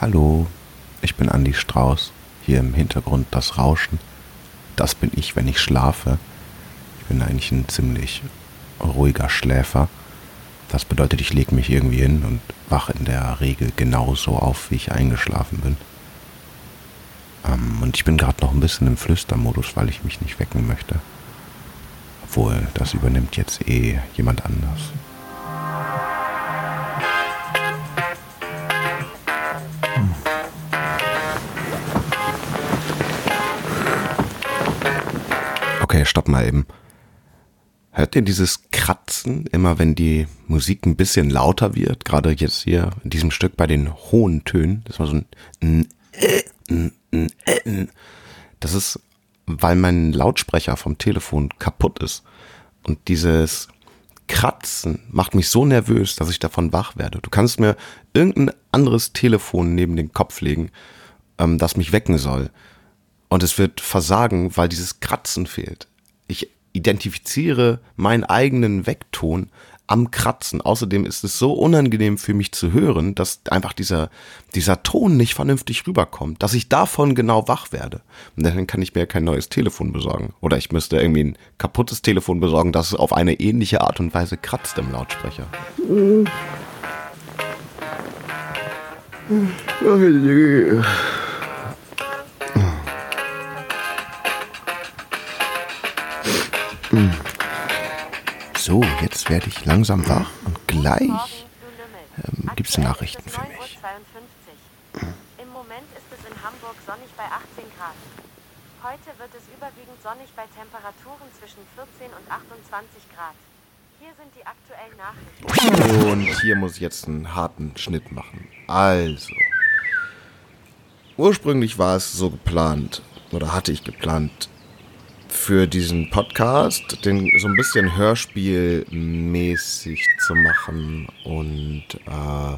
Hallo, ich bin Andi Strauß. Hier im Hintergrund das Rauschen. Das bin ich, wenn ich schlafe. Ich bin eigentlich ein ziemlich ruhiger Schläfer. Das bedeutet, ich lege mich irgendwie hin und wache in der Regel genauso auf, wie ich eingeschlafen bin. Ähm, und ich bin gerade noch ein bisschen im Flüstermodus, weil ich mich nicht wecken möchte. Obwohl, das übernimmt jetzt eh jemand anders. Stopp mal eben. Hört ihr dieses Kratzen immer, wenn die Musik ein bisschen lauter wird? Gerade jetzt hier in diesem Stück bei den hohen Tönen. Das war so ein. Das ist, weil mein Lautsprecher vom Telefon kaputt ist. Und dieses Kratzen macht mich so nervös, dass ich davon wach werde. Du kannst mir irgendein anderes Telefon neben den Kopf legen, ähm, das mich wecken soll. Und es wird versagen, weil dieses Kratzen fehlt. Identifiziere meinen eigenen Weckton am Kratzen. Außerdem ist es so unangenehm für mich zu hören, dass einfach dieser, dieser Ton nicht vernünftig rüberkommt, dass ich davon genau wach werde. Und dann kann ich mir kein neues Telefon besorgen. Oder ich müsste irgendwie ein kaputtes Telefon besorgen, das auf eine ähnliche Art und Weise kratzt im Lautsprecher. So, jetzt werde ich langsam wach und gleich ähm, gibt es Nachrichten für mich. Im Moment ist es in Hamburg sonnig bei 18 Grad. Heute wird es überwiegend sonnig bei Temperaturen zwischen 14 und 28 Grad. Hier sind die aktuellen Nachrichten. Und hier muss ich jetzt einen harten Schnitt machen. Also, ursprünglich war es so geplant, oder hatte ich geplant, für diesen Podcast, den so ein bisschen hörspielmäßig zu machen und äh,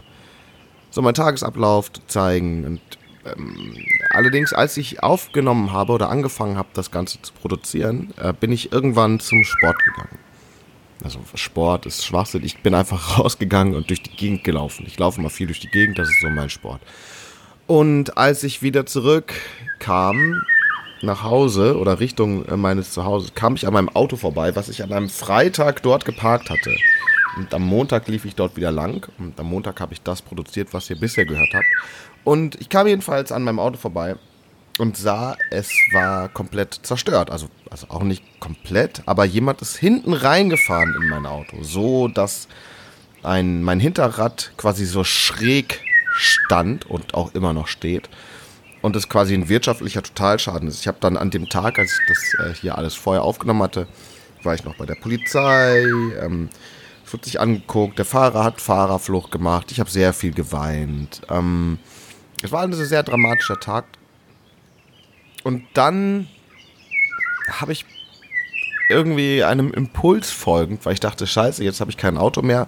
so meinen Tagesablauf zu zeigen. Und ähm, allerdings, als ich aufgenommen habe oder angefangen habe, das Ganze zu produzieren, äh, bin ich irgendwann zum Sport gegangen. Also Sport ist Schwachsinn. Ich bin einfach rausgegangen und durch die Gegend gelaufen. Ich laufe mal viel durch die Gegend, das ist so mein Sport. Und als ich wieder zurückkam, nach Hause oder Richtung äh, meines Zuhauses kam ich an meinem Auto vorbei, was ich an einem Freitag dort geparkt hatte. Und am Montag lief ich dort wieder lang. Und am Montag habe ich das produziert, was ihr bisher gehört habt. Und ich kam jedenfalls an meinem Auto vorbei und sah, es war komplett zerstört. Also, also auch nicht komplett, aber jemand ist hinten reingefahren in mein Auto. So, dass ein, mein Hinterrad quasi so schräg stand und auch immer noch steht und es quasi ein wirtschaftlicher Totalschaden ist. Ich habe dann an dem Tag, als ich das äh, hier alles vorher aufgenommen hatte, war ich noch bei der Polizei. Ähm, es wurde sich angeguckt, der Fahrer hat Fahrerflucht gemacht, ich habe sehr viel geweint. Ähm, es war ein sehr dramatischer Tag. Und dann habe ich irgendwie einem Impuls folgend, weil ich dachte, scheiße, jetzt habe ich kein Auto mehr,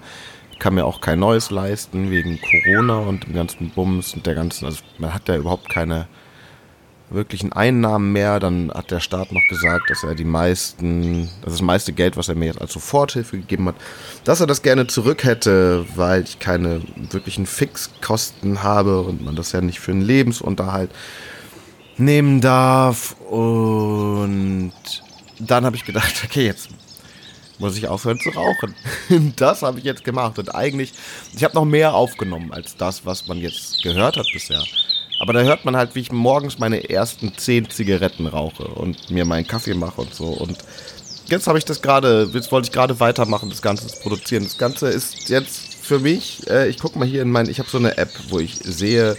kann mir auch kein neues leisten wegen Corona und dem ganzen Bums und der ganzen, also man hat ja überhaupt keine wirklichen Einnahmen mehr. Dann hat der Staat noch gesagt, dass er die meisten, das, das meiste Geld, was er mir jetzt als Soforthilfe gegeben hat, dass er das gerne zurück hätte, weil ich keine wirklichen Fixkosten habe und man das ja nicht für einen Lebensunterhalt nehmen darf. Und dann habe ich gedacht, okay, jetzt muss ich aufhören zu rauchen. das habe ich jetzt gemacht. Und eigentlich, ich habe noch mehr aufgenommen als das, was man jetzt gehört hat bisher. Aber da hört man halt, wie ich morgens meine ersten zehn Zigaretten rauche und mir meinen Kaffee mache und so. Und jetzt habe ich das gerade, jetzt wollte ich gerade weitermachen, das Ganze zu produzieren. Das Ganze ist jetzt für mich, äh, ich gucke mal hier in mein, ich habe so eine App, wo ich sehe,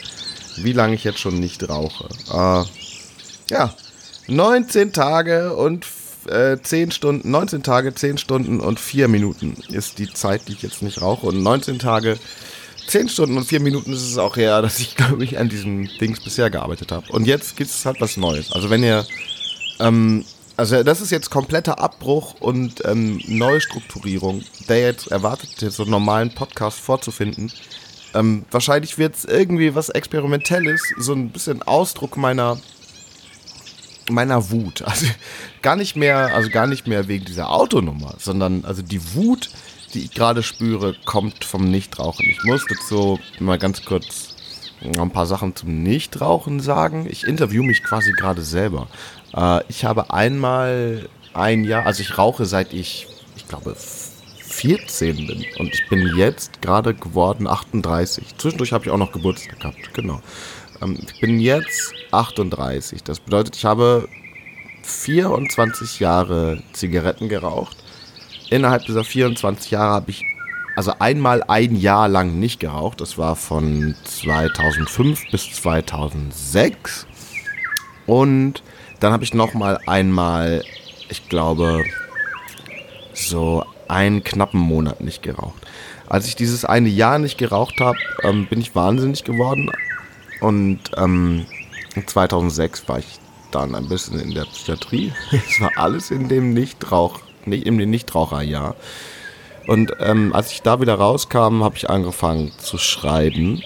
wie lange ich jetzt schon nicht rauche. Äh, ja, 19 Tage und äh, 10 Stunden, 19 Tage, 10 Stunden und 4 Minuten ist die Zeit, die ich jetzt nicht rauche. Und 19 Tage, 10 Stunden und 4 Minuten ist es auch her, dass ich, glaube ich, an diesem Dings bisher gearbeitet habe. Und jetzt gibt es halt was Neues. Also wenn ihr, ähm, also das ist jetzt kompletter Abbruch und ähm, Neustrukturierung, der jetzt erwartet, jetzt so einen normalen Podcast vorzufinden. Ähm, wahrscheinlich wird es irgendwie was Experimentelles, so ein bisschen Ausdruck meiner meiner Wut. Also gar nicht mehr, also gar nicht mehr wegen dieser Autonummer, sondern also die Wut, die ich gerade spüre, kommt vom Nichtrauchen. Ich muss dazu mal ganz kurz ein paar Sachen zum Nichtrauchen sagen. Ich interview mich quasi gerade selber. Äh, ich habe einmal ein Jahr, also ich rauche seit ich, ich glaube, 14 bin. Und ich bin jetzt gerade geworden 38. Zwischendurch habe ich auch noch Geburtstag gehabt, genau. Ähm, ich bin jetzt 38. Das bedeutet, ich habe 24 Jahre Zigaretten geraucht. Innerhalb dieser 24 Jahre habe ich also einmal ein Jahr lang nicht geraucht. Das war von 2005 bis 2006. Und dann habe ich noch mal einmal, ich glaube, so einen knappen Monat nicht geraucht. Als ich dieses eine Jahr nicht geraucht habe, ähm, bin ich wahnsinnig geworden. Und ähm, 2006 war ich dann ein bisschen in der Psychiatrie. Es war alles in dem Nichtrauch, nicht in Nichtraucherjahr. Und ähm, als ich da wieder rauskam, habe ich angefangen zu schreiben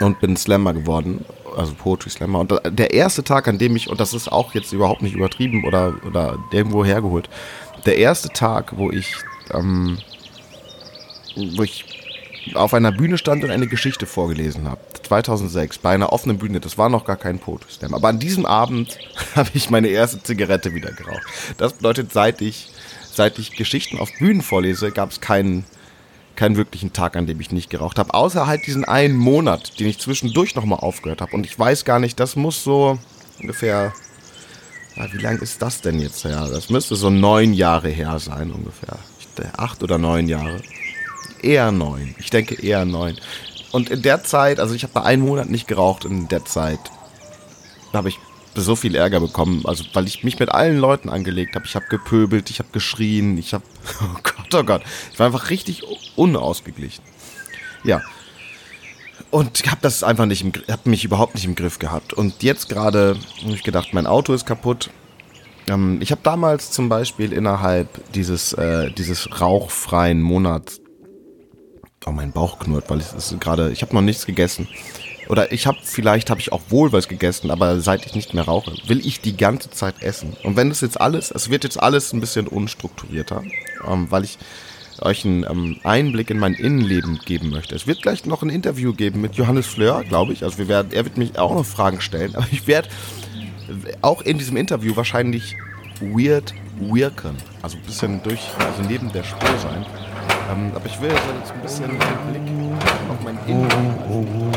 und bin Slammer geworden, also Poetry Slammer. Und der erste Tag, an dem ich, und das ist auch jetzt überhaupt nicht übertrieben oder, oder irgendwo hergeholt, der erste Tag, wo ich, ähm, wo ich auf einer Bühne stand und eine Geschichte vorgelesen habe. 2006 bei einer offenen Bühne. Das war noch gar kein Poetry. Aber an diesem Abend habe ich meine erste Zigarette wieder geraucht. Das bedeutet, seit ich, seit ich Geschichten auf Bühnen vorlese, gab es keinen, keinen wirklichen Tag, an dem ich nicht geraucht habe. Außer halt diesen einen Monat, den ich zwischendurch nochmal aufgehört habe. Und ich weiß gar nicht, das muss so ungefähr ja, wie lang ist das denn jetzt her? Das müsste so neun Jahre her sein ungefähr. Acht oder neun Jahre. Eher neun. Ich denke eher neun. Und in der Zeit, also ich habe bei einem Monat nicht geraucht, in der Zeit habe ich so viel Ärger bekommen, also weil ich mich mit allen Leuten angelegt habe. Ich habe gepöbelt, ich habe geschrien, ich habe, oh Gott, oh Gott, ich war einfach richtig unausgeglichen. Ja. Und habe das einfach nicht, im, habe mich überhaupt nicht im Griff gehabt. Und jetzt gerade habe ich gedacht, mein Auto ist kaputt. Ähm, ich habe damals zum Beispiel innerhalb dieses, äh, dieses rauchfreien Monats Oh, mein Bauch knurrt, weil ich ist gerade, ich habe noch nichts gegessen. Oder ich habe, vielleicht habe ich auch wohl was gegessen, aber seit ich nicht mehr rauche, will ich die ganze Zeit essen. Und wenn das jetzt alles, es wird jetzt alles ein bisschen unstrukturierter, ähm, weil ich euch einen ähm, Einblick in mein Innenleben geben möchte. Es wird gleich noch ein Interview geben mit Johannes Fleur, glaube ich. Also wir werden, er wird mich auch noch Fragen stellen, aber ich werde auch in diesem Interview wahrscheinlich weird wirken. Also ein bisschen durch, also neben der Spur sein. Ähm, aber ich will jetzt ein bisschen den Blick auf mein Innenleben.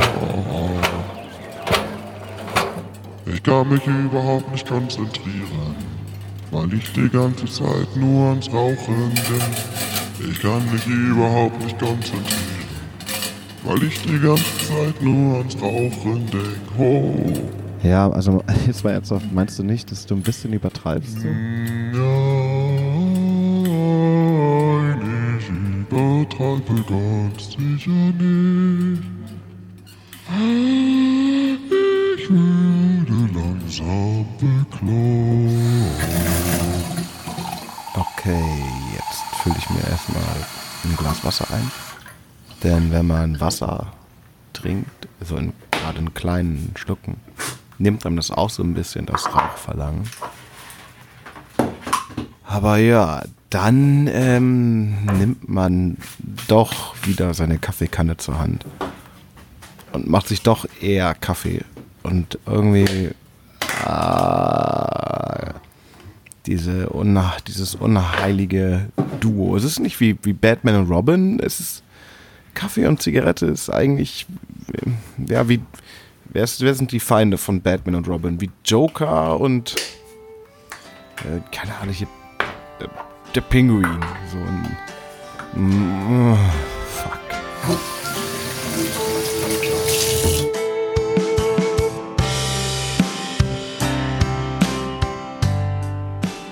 Ich kann mich überhaupt nicht konzentrieren, weil ich die ganze Zeit nur ans Rauchen denke. Ich kann mich überhaupt nicht konzentrieren, weil ich die ganze Zeit nur ans Rauchen denke. Oh. Ja, also jetzt mal ernsthaft, meinst du nicht, dass du ein bisschen übertreibst? So? Nein, ich übertreibe ganz sicher nicht. Ich werde langsam bekloppt. Okay, jetzt fülle ich mir erstmal ein Glas Wasser ein. Denn wenn man Wasser trinkt, so in, gerade in kleinen Schlucken, nimmt einem das auch so ein bisschen das Rauchverlangen. Aber ja, dann ähm, nimmt man doch wieder seine Kaffeekanne zur Hand und macht sich doch eher Kaffee. Und irgendwie äh, diese unha dieses unheilige Duo. Es ist nicht wie, wie Batman und Robin, es ist Kaffee und Zigarette ist eigentlich, äh, ja, wie, wer, ist, wer sind die Feinde von Batman und Robin? Wie Joker und, äh, keine Ahnung, hier, der, der Pinguin. So ein, mm, fuck.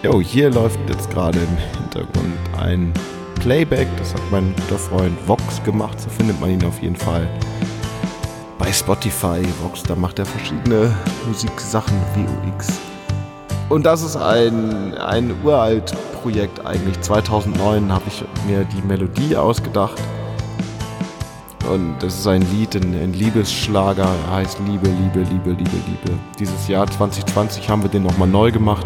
Jo, hier läuft jetzt gerade im Hintergrund ein Playback. Das hat mein guter Freund Vox gemacht. So findet man ihn auf jeden Fall bei Spotify. Vox, da macht er verschiedene Musiksachen, VOX. Und das ist ein, ein uralt Projekt eigentlich. 2009 habe ich mir die Melodie ausgedacht. Und das ist ein Lied, ein, ein Liebesschlager. Er heißt Liebe, Liebe, Liebe, Liebe, Liebe. Dieses Jahr 2020 haben wir den nochmal neu gemacht.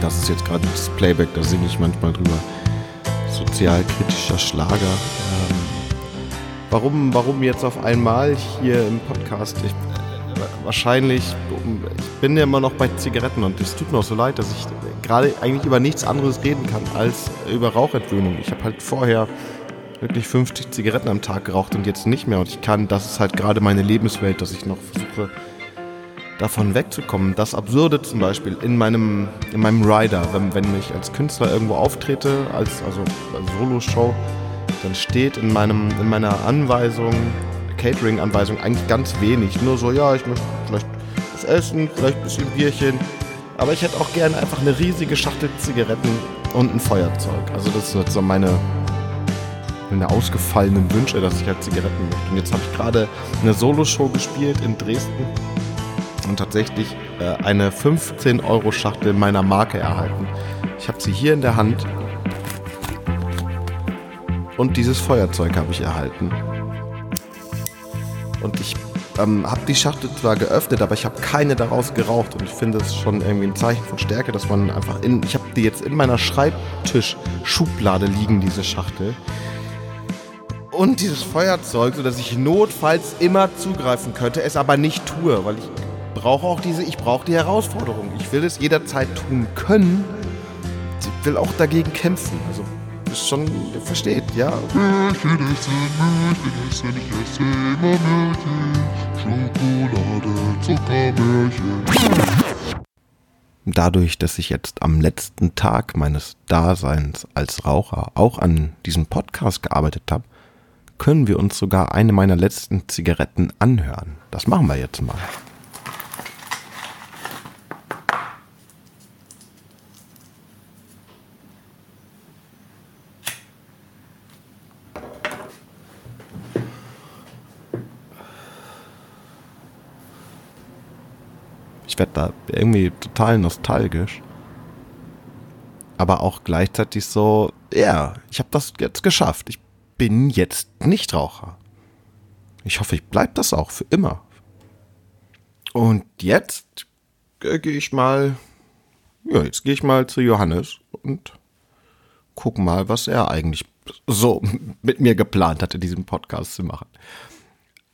Das ist jetzt gerade das Playback, da singe ich manchmal drüber. Sozialkritischer Schlager. Ähm, warum, warum jetzt auf einmal hier im Podcast? Ich, wahrscheinlich, ich bin ja immer noch bei Zigaretten und es tut mir auch so leid, dass ich gerade eigentlich über nichts anderes reden kann als über Rauchentwöhnung. Ich habe halt vorher wirklich 50 Zigaretten am Tag geraucht und jetzt nicht mehr und ich kann, das ist halt gerade meine Lebenswelt, dass ich noch versuche, davon wegzukommen. Das Absurde zum Beispiel in meinem, in meinem Rider, wenn, wenn ich als Künstler irgendwo auftrete, als, also als Solo-Show, dann steht in, meinem, in meiner Anweisung, Catering-Anweisung eigentlich ganz wenig. Nur so, ja, ich möchte vielleicht was essen, vielleicht ein bisschen Bierchen. Aber ich hätte auch gerne einfach eine riesige Schachtel Zigaretten und ein Feuerzeug. Also das sind so meine, meine ausgefallenen Wünsche, dass ich halt Zigaretten möchte. Und jetzt habe ich gerade eine Solo-Show gespielt in Dresden und tatsächlich äh, eine 15-Euro-Schachtel meiner Marke erhalten. Ich habe sie hier in der Hand und dieses Feuerzeug habe ich erhalten. Und ich ähm, habe die Schachtel zwar geöffnet, aber ich habe keine daraus geraucht. Und ich finde es schon irgendwie ein Zeichen von Stärke, dass man einfach in. Ich habe die jetzt in meiner Schreibtisch-Schublade liegen, diese Schachtel. Und dieses Feuerzeug, sodass ich notfalls immer zugreifen könnte, es aber nicht tue, weil ich brauche auch diese, ich brauche die Herausforderung. Ich will es jederzeit tun können. Ich will auch dagegen kämpfen. Also schon, versteht, ja. Dadurch, dass ich jetzt am letzten Tag meines Daseins als Raucher auch an diesem Podcast gearbeitet habe, können wir uns sogar eine meiner letzten Zigaretten anhören. Das machen wir jetzt mal. Ich werde da irgendwie total nostalgisch. Aber auch gleichzeitig so, ja, ich habe das jetzt geschafft. Ich bin jetzt Nichtraucher. Ich hoffe, ich bleibe das auch für immer. Und jetzt äh, gehe ich mal, ja, jetzt gehe ich mal zu Johannes und guck mal, was er eigentlich so mit mir geplant hatte, diesen Podcast zu machen.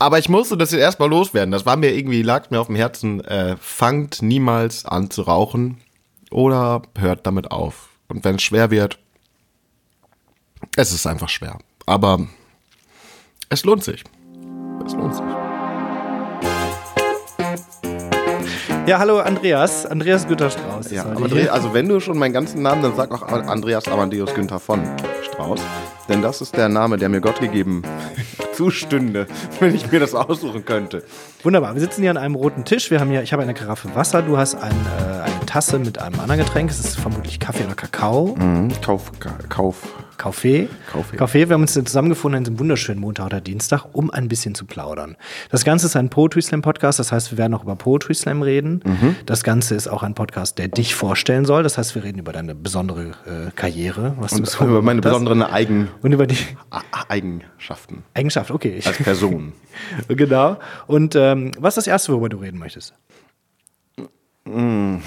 Aber ich musste das jetzt erstmal loswerden. Das war mir irgendwie, lag mir auf dem Herzen. Äh, fangt niemals an zu rauchen oder hört damit auf. Und wenn es schwer wird, es ist einfach schwer. Aber es lohnt sich. Es lohnt sich. Ja, hallo Andreas, Andreas Günther Strauß. Ja. André, also wenn du schon meinen ganzen Namen, dann sag auch Andreas Amadeus Günther von Strauß. Denn das ist der Name, der mir Gott gegeben zustünde, wenn ich mir das aussuchen könnte. Wunderbar, wir sitzen hier an einem roten Tisch. Wir haben hier, ich habe eine Karaffe Wasser, du hast ein, äh, eine Tasse mit einem anderen Getränk. Es ist vermutlich Kaffee oder Kakao. Mhm, Kauf, Ka- Kauf. Kaffee. Kaffee. Kaffee. Wir haben uns zusammengefunden an diesem wunderschönen Montag oder Dienstag, um ein bisschen zu plaudern. Das Ganze ist ein Poetry Slam Podcast, das heißt, wir werden auch über Poetry Slam reden. Mhm. Das Ganze ist auch ein Podcast, der dich vorstellen soll. Das heißt, wir reden über deine besondere äh, Karriere, was Und du so über meine besonderen Eigen, und über die Eigenschaften Eigenschaft. Okay, als Person. genau. Und ähm, was ist das erste, worüber du reden möchtest?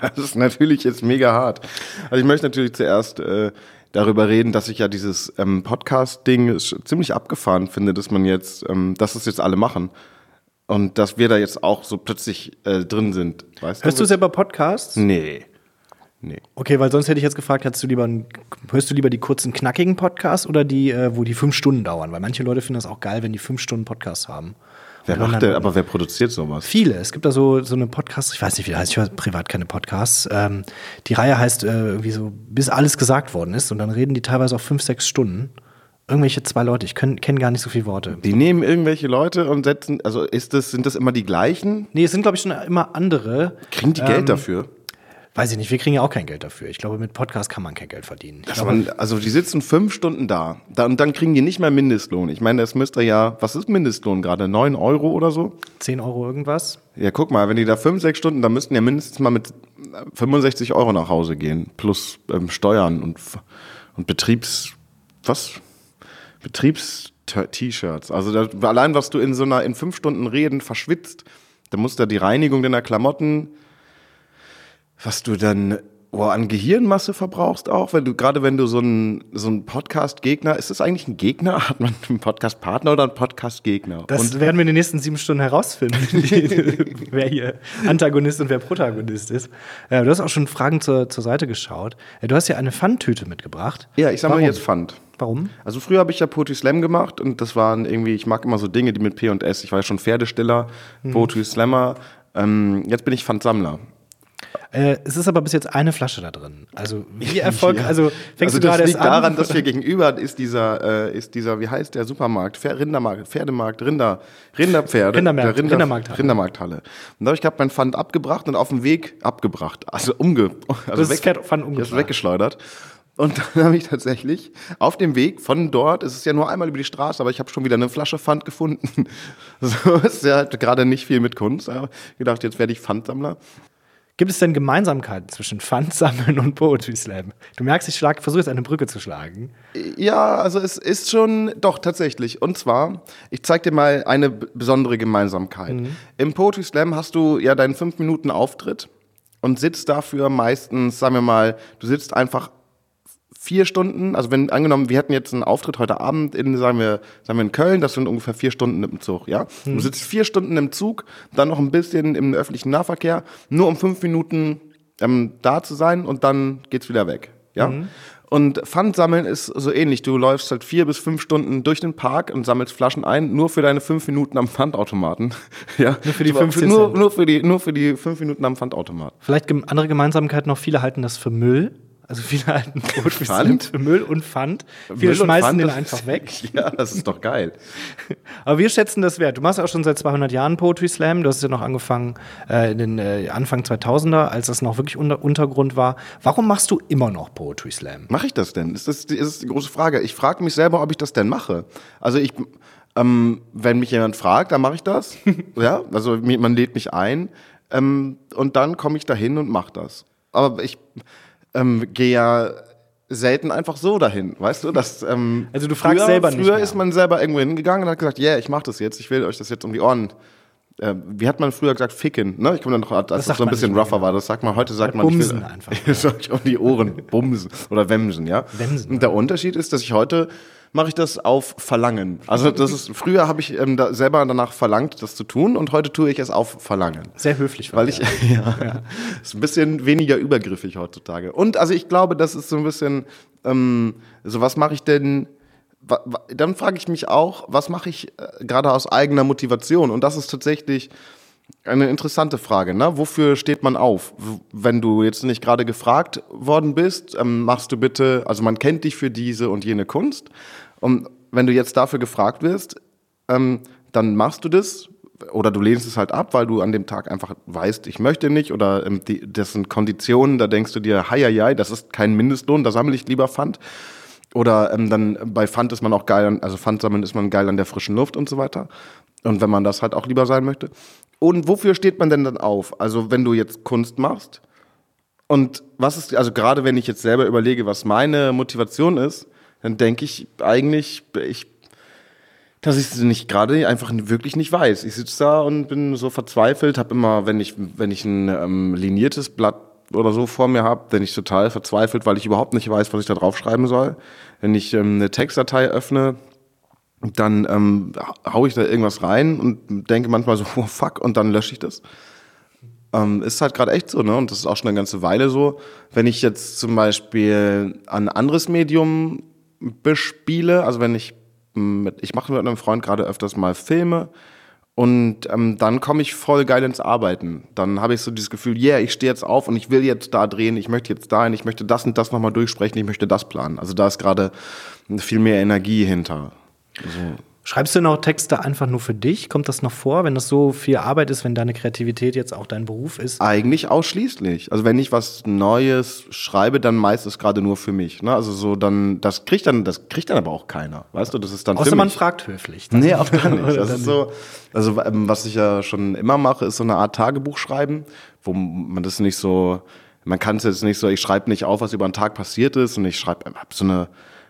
Das ist natürlich jetzt mega hart. Also ich möchte natürlich zuerst äh, darüber reden, dass ich ja dieses ähm, Podcast-Ding ziemlich abgefahren finde, dass man jetzt, ähm, dass es jetzt alle machen. Und dass wir da jetzt auch so plötzlich äh, drin sind. Weißt Hörst du selber Podcasts? Nee. Nee. Okay, weil sonst hätte ich jetzt gefragt, hättest du lieber hörst du lieber die kurzen, knackigen Podcasts oder die, äh, wo die fünf Stunden dauern? Weil manche Leute finden das auch geil, wenn die fünf Stunden Podcasts haben. Wer macht denn, aber wer produziert sowas? Viele. Es gibt da so, so eine Podcast, ich weiß nicht, wie der heißt, ich höre privat keine Podcasts. Ähm, die Reihe heißt äh, irgendwie so, bis alles gesagt worden ist. Und dann reden die teilweise auch fünf, sechs Stunden. Irgendwelche zwei Leute, ich kenne gar nicht so viele Worte. Die nehmen irgendwelche Leute und setzen, also ist das, sind das immer die gleichen? Nee, es sind, glaube ich, schon immer andere. Kriegen die Ähm, Geld dafür? Weiß ich nicht, wir kriegen ja auch kein Geld dafür. Ich glaube, mit Podcast kann man kein Geld verdienen. Glaube, man, also die sitzen fünf Stunden da, und dann kriegen die nicht mehr Mindestlohn. Ich meine, das müsste ja, was ist Mindestlohn gerade? Neun Euro oder so? 10 Euro irgendwas. Ja, guck mal, wenn die da fünf, sechs Stunden, dann müssten ja mindestens mal mit 65 Euro nach Hause gehen. Plus ähm, Steuern und, und Betriebs, was? Betriebs-T-Shirts. Also da, allein, was du in so einer, in fünf Stunden Reden verschwitzt, dann muss da die Reinigung deiner Klamotten, was du dann oh, an Gehirnmasse verbrauchst auch, wenn du, gerade wenn du so ein, so ein Podcast-Gegner, ist das eigentlich ein Gegner? Hat man einen Podcast-Partner oder einen Podcast-Gegner? Das Und werden wir in den nächsten sieben Stunden herausfinden, wer hier Antagonist und wer Protagonist ist. Ja, du hast auch schon Fragen zur, zur Seite geschaut. Ja, Du hast ja eine Pfandtüte mitgebracht. ja, ich sammle Warum? jetzt Pfand. Warum? Also früher habe ich ja Poetry Slam gemacht und das waren irgendwie, ich mag immer so Dinge, die mit P und S, ich war ja schon Pferdestiller, Mhm. Poetry Slammer, ähm, jetzt bin ich Pfandsammler. Äh, es ist aber bis jetzt eine Flasche da drin. Also wie Erfolg, Ja. also fängst also du das gerade liegt an? daran, dass hier gegenüber ist dieser, äh, ist dieser, wie heißt der Supermarkt, Pfer- Rindermarkt, Pferdemarkt, Rinder, Rinderpferde, Rindermarkt, der Rinder, Rindermarkthalle. Rindermarkthalle. Und da habe ich gerade mein Pfand abgebracht und auf dem Weg abgebracht, also umge, also Das Pferd- Pfand umgebracht. weggeschleudert. Und dann habe ich tatsächlich auf dem Weg von dort, es ist ja nur einmal über die Straße, aber ich habe schon wieder eine Flasche Pfand gefunden. So ist ja halt gerade nicht viel mit Kunst. Aber ich gedacht, jetzt werde ich Pfandsammler. Gibt es denn Gemeinsamkeiten zwischen Pfandsammeln und Poetry Slam? Du merkst, ich versuche jetzt eine Brücke zu schlagen. Ja, also es ist schon, doch tatsächlich. Und zwar, ich zeig dir mal eine besondere Gemeinsamkeit. Im Poetry Slam hast du ja deinen fünf Minuten Auftritt und sitzt dafür meistens, sagen wir mal, du sitzt einfach vier Stunden, also wenn angenommen, wir hätten jetzt einen Auftritt heute Abend in, sagen wir, sagen wir in Köln, das sind ungefähr vier Stunden im Zug, ja. Du sitzt vier Stunden im Zug, dann noch ein bisschen im öffentlichen Nahverkehr, nur um fünf Minuten ähm, da zu sein und dann geht's wieder weg, ja. Und Pfand sammeln ist so ähnlich. Du läufst halt vier bis fünf Stunden durch den Park und sammelst Flaschen ein, nur für deine fünf Minuten am Pfandautomaten. ja. Nur für die 15 nur, nur für die, nur für die fünf Minuten am Pfandautomaten. Vielleicht andere Gemeinsamkeiten noch, viele halten das für Müll. Also viele halten Slam Pfand? für Müll und Pfand. Viele Müll schmeißen Pfand, den einfach weg. Ja, das ist doch geil. Aber wir schätzen das wert. Du machst auch schon seit 200 Jahren Poetry Slam. Du hast ja noch angefangen äh, in den äh, Anfang 2000er, als das noch wirklich unter Untergrund war. Warum machst du immer noch Poetry Slam? Mache ich das denn? Ist das, ist das die große Frage. Ich frage mich selber, ob ich das denn mache. Also ich, ähm, wenn mich jemand fragt, dann mache ich das. ja, also man lädt mich ein ähm, und dann komme ich dahin und mache das. Aber ich ähm, gehe ja selten einfach so dahin, weißt du? Das, ähm, Also du fragst früher, selber nicht Früher mehr. ist man selber irgendwo hingegangen und hat gesagt, ja, yeah, ich mache das jetzt, ich will euch das jetzt um die Ohren. Äh, wie hat man früher gesagt, ficken? Ne? Ich komme dann noch, als das, so ein bisschen rougher war, das sagt man, heute sagt man, Bumsen ich will, einfach. ich euch um die Ohren bumsen oder wemsen, ja? Wemsen, Und der Unterschied ist, dass ich heute mache ich das auf Verlangen. Also das ist früher habe ich ähm, da selber danach verlangt, das zu tun und heute tue ich es auf Verlangen. Sehr höflich. Weil ich, ja, ist ein bisschen weniger übergriffig heutzutage. Und also ich glaube, das ist so ein bisschen, ähm, so was mache ich denn, dann frage ich mich auch, was mache ich äh, gerade aus eigener Motivation? Und das ist tatsächlich eine interessante Frage. Ne? Wofür steht man auf? Wenn du jetzt nicht gerade gefragt worden bist, ähm, machst du bitte, also man kennt dich für diese und jene Kunst. Und wenn du jetzt dafür gefragt wirst, ähm, dann machst du das oder du lehnst es halt ab, weil du an dem Tag einfach weißt, ich möchte nicht oder ähm, die, das sind Konditionen, da denkst du dir, hei, das ist kein Mindestlohn, da sammle ich lieber Pfand. Oder ähm, dann bei Pfand ist man auch geil, an, also Pfand sammeln ist man geil an der frischen Luft und so weiter. Und wenn man das halt auch lieber sein möchte. Und wofür steht man denn dann auf? Also wenn du jetzt Kunst machst und was ist, also gerade wenn ich jetzt selber überlege, was meine Motivation ist, dann denke ich eigentlich, ich, dass ich es nicht gerade einfach wirklich nicht weiß. Ich sitze da und bin so verzweifelt, habe immer, wenn ich, wenn ich ein ähm, liniertes Blatt oder so vor mir habe, bin ich total verzweifelt, weil ich überhaupt nicht weiß, was ich da draufschreiben soll. Wenn ich ähm, eine Textdatei öffne, dann ähm, hau ich da irgendwas rein und denke manchmal so, oh fuck, und dann lösche ich das. Ähm, ist halt gerade echt so, ne? Und das ist auch schon eine ganze Weile so. Wenn ich jetzt zum Beispiel ein anderes Medium bespiele, also wenn ich mit, ich mache mit einem Freund gerade öfters mal Filme und ähm, dann komme ich voll geil ins Arbeiten. Dann habe ich so dieses Gefühl, yeah, ich stehe jetzt auf und ich will jetzt da drehen, ich möchte jetzt dahin, ich möchte das und das nochmal durchsprechen, ich möchte das planen. Also da ist gerade viel mehr Energie hinter. Schreibst du noch Texte einfach nur für dich? Kommt das noch vor, wenn das so viel Arbeit ist, wenn deine Kreativität jetzt auch dein Beruf ist? Eigentlich ausschließlich. Also wenn ich was Neues schreibe, dann meistens gerade nur für mich. Ne? Also so dann, das kriegt dann, das kriegt dann aber auch keiner. Weißt du, das ist dann Außer für man mich. fragt höflich. Nee, auch gar nicht. Das dann- ist so, also ähm, was ich ja schon immer mache, ist so eine Art Tagebuch schreiben, wo man das nicht so, man kann es jetzt nicht so, ich schreibe nicht auf, was über einen Tag passiert ist und ich schreibe, hab so eine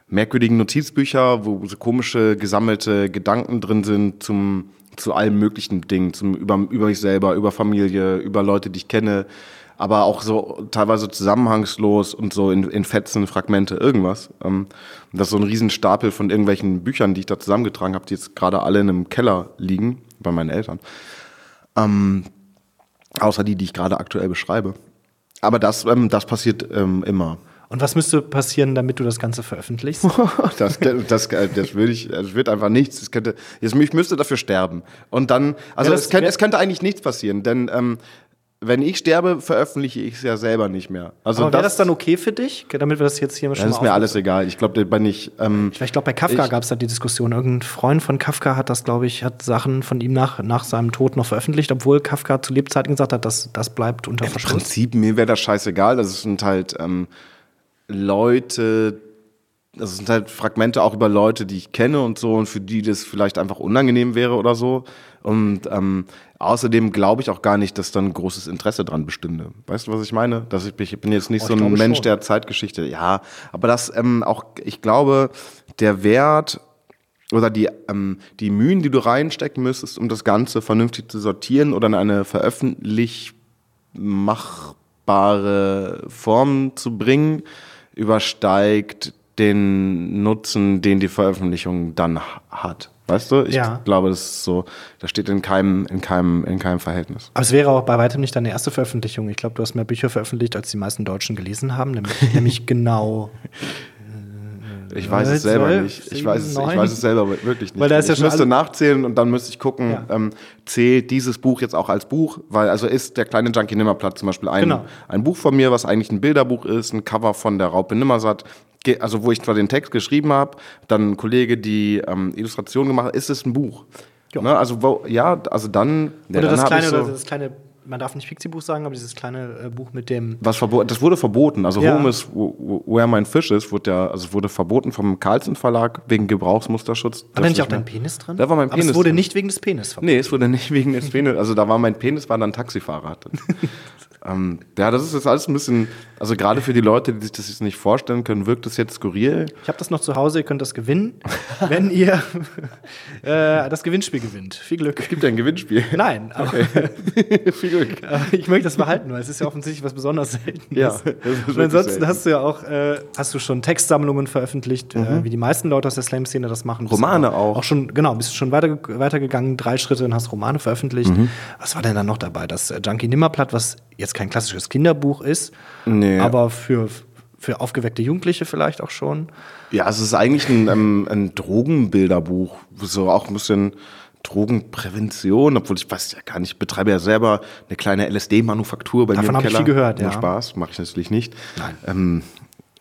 merkwürdigen Notizbücher, wo so komische gesammelte Gedanken drin sind zum zu allen möglichen Dingen, zum über, über mich selber, über Familie, über Leute, die ich kenne. aber auch so teilweise zusammenhangslos und so in, in Fetzen, Fragmente, irgendwas. Ähm, das ist so ein Riesenstapel von irgendwelchen Büchern, die ich da zusammengetragen habe, die jetzt gerade alle in einem Keller liegen, bei meinen Eltern. Ähm, außer die, die ich gerade aktuell beschreibe. Aber das, ähm, das passiert ähm, immer. Und was müsste passieren, damit du das Ganze veröffentlichst? Das, das, das würde ich, das wird einfach nichts. Das könnte, jetzt, ich müsste dafür sterben. Und dann, also Ja, das es, könnte, es könnte eigentlich nichts passieren, denn ähm, wenn ich sterbe, veröffentliche ich es ja selber nicht mehr. Also wäre das dann okay für dich, damit wir das jetzt hier schon das ist mir alles egal. Ich glaube, da bin ich. Ähm, Ich glaube, bei Kafka Ich- gab es da die Diskussion. Irgendein Freund von Kafka hat das, glaube ich, hat Sachen von ihm nach, nach seinem Tod noch veröffentlicht, obwohl Kafka zu Lebzeiten gesagt hat, dass das bleibt unter Im Verschluss. Prinzip, mir wäre das scheißegal. Das sind halt ähm, Leute, das sind halt Fragmente auch über Leute, die ich kenne und so und für die das vielleicht einfach unangenehm wäre oder so. Und ähm, außerdem glaube ich auch gar nicht, dass dann großes Interesse dran bestünde. Weißt du, was ich meine? Dass ich, ich bin jetzt nicht Oh, so ein Mensch schon. der Zeitgeschichte. Ja, aber das ähm, auch, ich glaube, der Wert oder die, ähm, die Mühen, die du reinstecken müsstest, um das Ganze vernünftig zu sortieren oder in eine veröffentlich machbare Form zu bringen, übersteigt den Nutzen, den die Veröffentlichung dann ha- hat. Weißt du? Ich Ja. glaube, das ist so, das steht in keinem, in keinem, in keinem Verhältnis. Aber es wäre auch bei weitem nicht deine erste Veröffentlichung. Ich glaube, du hast mehr Bücher veröffentlicht, als die meisten Deutschen gelesen haben, nämlich, nämlich genau. Ich weiß es selber nicht. Ich sieben, weiß, es, ich weiß es selber wirklich nicht. Weil da ist ja ich schon müsste nachzählen und dann müsste ich gucken, Ja. ähm, zählt dieses Buch jetzt auch als Buch, weil also ist der kleine Junkie Nimmerplatz zum Beispiel ein, Genau. ein Buch von mir, was eigentlich ein Bilderbuch ist, ein Cover von der Raupe Nimmersatt, also wo ich zwar den Text geschrieben habe, dann ein Kollege die ähm, Illustration gemacht hat, ist es ein Buch. Ne? Also wo, ja, also dann, ja, Oder das kleine, ich so, oder das kleine, man darf nicht Pixie-Buch sagen, aber dieses kleine äh, Buch mit dem. was verboten, das wurde verboten. Also Ja. Home is Where My Fish is, wurde ja, also wurde verboten vom Carlsen Verlag wegen Gebrauchsmusterschutz. War da nicht auch dein ist- Penis drin? Da war mein Aber es Penis wurde drin. nicht wegen des Penis verboten. Nee, es wurde nicht wegen des Penis. Also da war mein Penis, war dann Taxifahrer. Ähm, ja, das ist jetzt alles ein bisschen, also gerade für die Leute, die sich das jetzt nicht vorstellen können, wirkt das jetzt skurril. Ich habe das noch zu Hause, ihr könnt das gewinnen, wenn ihr äh, das Gewinnspiel gewinnt. Viel Glück. Es gibt ja ein Gewinnspiel. Nein, aber Viel Glück. äh, ich möchte das behalten, weil es ist ja offensichtlich was besonders Seltenes. Ja, Und ansonsten selten. hast du ja auch, äh, hast du schon Textsammlungen veröffentlicht, äh, wie die meisten Leute aus der Slam-Szene das machen. Mhm. Romane auch. Auch schon, genau, bist schon weiter, weitergegangen, drei Schritte und hast Romane veröffentlicht. Mhm. Was war denn da noch dabei? Das äh, Junkie Nimmerplatt, was jetzt kein klassisches Kinderbuch ist, Nee. aber für, für aufgeweckte Jugendliche vielleicht auch schon. Ja, es ist eigentlich ein, ähm, ein Drogenbilderbuch, so auch ein bisschen Drogenprävention, obwohl ich weiß ja gar nicht, ich betreibe ja selber eine kleine LSD-Manufaktur bei Davon mir im ich Keller. viel gehört, Nur ja. Spaß, mache ich natürlich nicht. Nein. Ähm,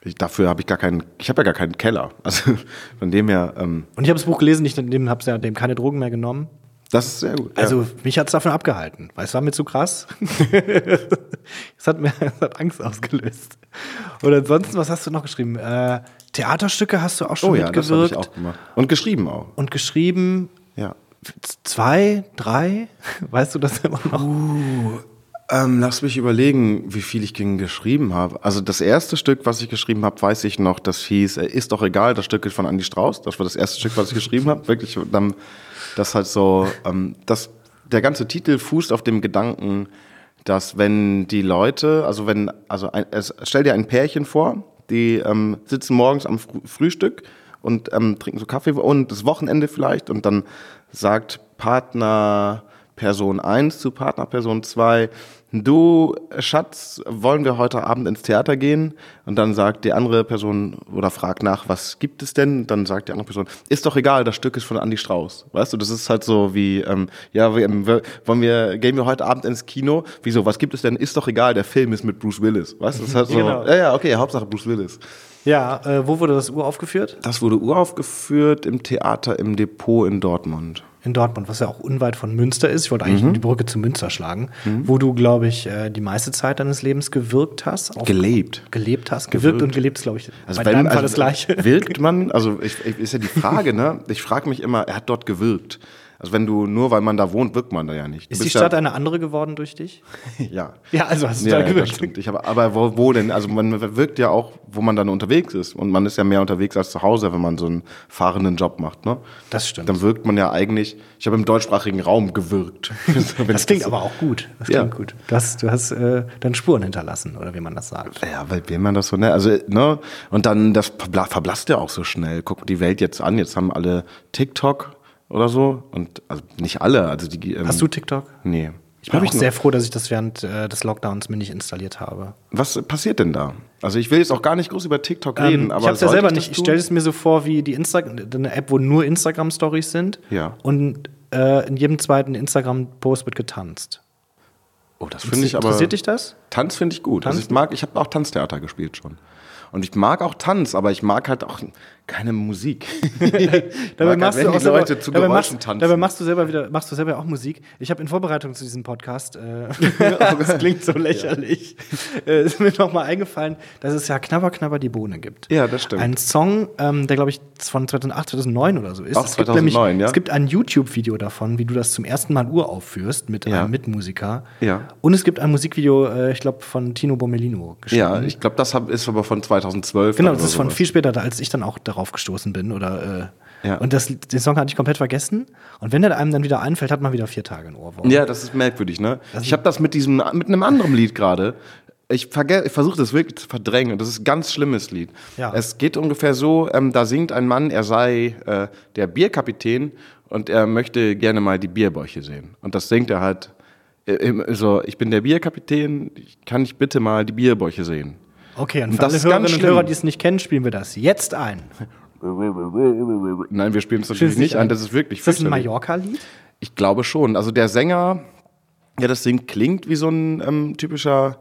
ich, dafür habe ich gar keinen, ich habe ja gar keinen Keller. Also von dem her, ähm, Und ich habe das Buch gelesen, ich dem habe ja dem keine Drogen mehr genommen. Das ist sehr gut. Also ja. mich hat es davon abgehalten, weil es war mir zu krass. es hat mir es hat Angst ausgelöst. Und ansonsten, was hast du noch geschrieben? Äh, Theaterstücke hast du auch schon oh ja, das habe ich mitgewirkt auch gemacht. Und geschrieben auch. und geschrieben. Ja. Zwei, drei? Weißt du das immer noch? Ähm, lass mich überlegen, wie viel ich gegen geschrieben habe. Also das erste Stück, was ich geschrieben habe, weiß ich noch, das hieß äh, Ist doch egal, das Stück ist von Andy Strauß. Das war das erste Stück, was ich geschrieben habe. Wirklich, dann, das halt so, ähm, das, der ganze Titel fußt auf dem Gedanken, dass wenn die Leute, also wenn, also ein, es, stell dir ein Pärchen vor, die ähm, sitzen morgens am Früh Frühstück und ähm, trinken so Kaffee und das Wochenende vielleicht und dann sagt Partner Person 1 zu Partner Person 2, du Schatz, wollen wir heute Abend ins Theater gehen? Und dann sagt die andere Person oder fragt nach, was gibt es denn? Dann sagt die andere Person, ist doch egal, das Stück ist von Andy Strauß. Weißt du, das ist halt so wie, ähm, ja, wir, wir, wollen wir, gehen wir heute Abend ins Kino? Wieso, was gibt es denn? Ist doch egal, der Film ist mit Bruce Willis. Weißt du, das ist halt so, Genau. ja, ja, okay, Hauptsache Bruce Willis. Ja, äh, wo wurde das uraufgeführt? Das wurde uraufgeführt im Theater im Depot in Dortmund. In Dortmund, was ja auch unweit von Münster ist. Ich wollte Mhm. eigentlich nur die Brücke zu Münster schlagen, wo du, glaube ich, äh, die meiste Zeit deines Lebens gewirkt hast. Auf- Gelebt. Gelebt hast. Gewirkt Gewirkt. und gelebt ist, glaube ich, Also bei wenn- deinem Fall also das Gleiche. Wirkt man, also ich, ich, ist ja die Frage, ne? Ich frage mich immer, er hat dort gewirkt. Also wenn du, nur weil man da wohnt, wirkt man da ja nicht. Du Ist die Stadt ja, eine andere geworden durch dich? ja. Ja, also hast du Ja, da ja, das gewirkt. stimmt. Ich habe, aber wo, wo denn? Also man wirkt ja auch, wo man dann unterwegs ist. Und man ist ja mehr unterwegs als zu Hause, wenn man so einen fahrenden Job macht. Ne? Das stimmt. Dann wirkt man ja eigentlich, ich habe im deutschsprachigen Raum gewirkt. Das klingt so- aber auch gut. Das Ja. klingt gut. Du hast, du hast äh, dann Spuren hinterlassen, oder wie man das sagt. Ja, weil will man das so, ne? Also, ne? Und dann, das verbla- verblasst ja auch so schnell. Guck die Welt jetzt an. Jetzt haben alle TikTok oder so. Und, also nicht alle. Also die, ähm, Hast du TikTok? Nee. Ich bin Hab auch sehr froh, dass ich das während äh, des Lockdowns mir nicht installiert habe. Was passiert denn da? Also, ich will jetzt auch gar nicht groß über TikTok reden, Ähm, aber. ich habe es ja selber das nicht. Ich stelle es mir so vor wie die Instagram, eine App, wo nur Instagram-Stories sind. Ja. Und äh, in jedem zweiten Instagram-Post wird getanzt. Oh, das finde ich aber. Interessiert dich das? Tanz finde ich gut. Also ich mag, ich habe auch Tanztheater gespielt schon. Und ich mag auch Tanz, aber ich mag halt auch keine Musik. Dabei Mag machst, halt, du auch selber, Leute zu dabei, machst, tanzen. dabei machst du selber wieder, machst du selber auch Musik. Ich habe in Vorbereitung zu diesem Podcast, äh, das klingt so lächerlich, äh, ist mir noch mal eingefallen, dass es ja Knabber Knabber die Bohne gibt. Ja, das stimmt. Ein Song, ähm, der glaube ich von 2008, 2009 oder so ist. Auch es gibt 2009, nämlich, ja. Es gibt ein YouTube-Video davon, wie du das zum ersten Mal uraufführst mit Ja. einem Mitmusiker. Ja. Und es gibt ein Musikvideo, äh, ich glaube von Tino Bommelino geschrieben. ja, ich glaube, das hab, ist aber von 2012. Genau, das ist von viel später, da, als ich dann auch darauf gestoßen bin. Oder, äh, Ja. Und das, den Song hatte ich komplett vergessen. Und wenn der einem dann wieder einfällt, hat man wieder vier Tage in Ohrwurm. Ja, das ist merkwürdig, ne? Ich habe das mit diesem, mit einem anderen Lied gerade. Ich, ich versuche das wirklich zu verdrängen. und Das ist ein ganz schlimmes Lied. Ja. Es geht ungefähr so: ähm, Da singt ein Mann, er sei äh, der Bierkapitän und er möchte gerne mal die Bierbäuche sehen. Und das singt er halt äh, so: Ich bin der Bierkapitän, kann ich bitte mal die Bierbäuche sehen? Okay, und Und für das alle ist Hörerinnen und. Hörer, die es nicht kennen, spielen wir das jetzt ein. Nein, wir spielen es natürlich nicht ein. Das ist wirklich Ist das ein. Mallorca-Lied? Ich glaube schon. Also der Sänger, ja, das Ding klingt wie so ein ähm, typischer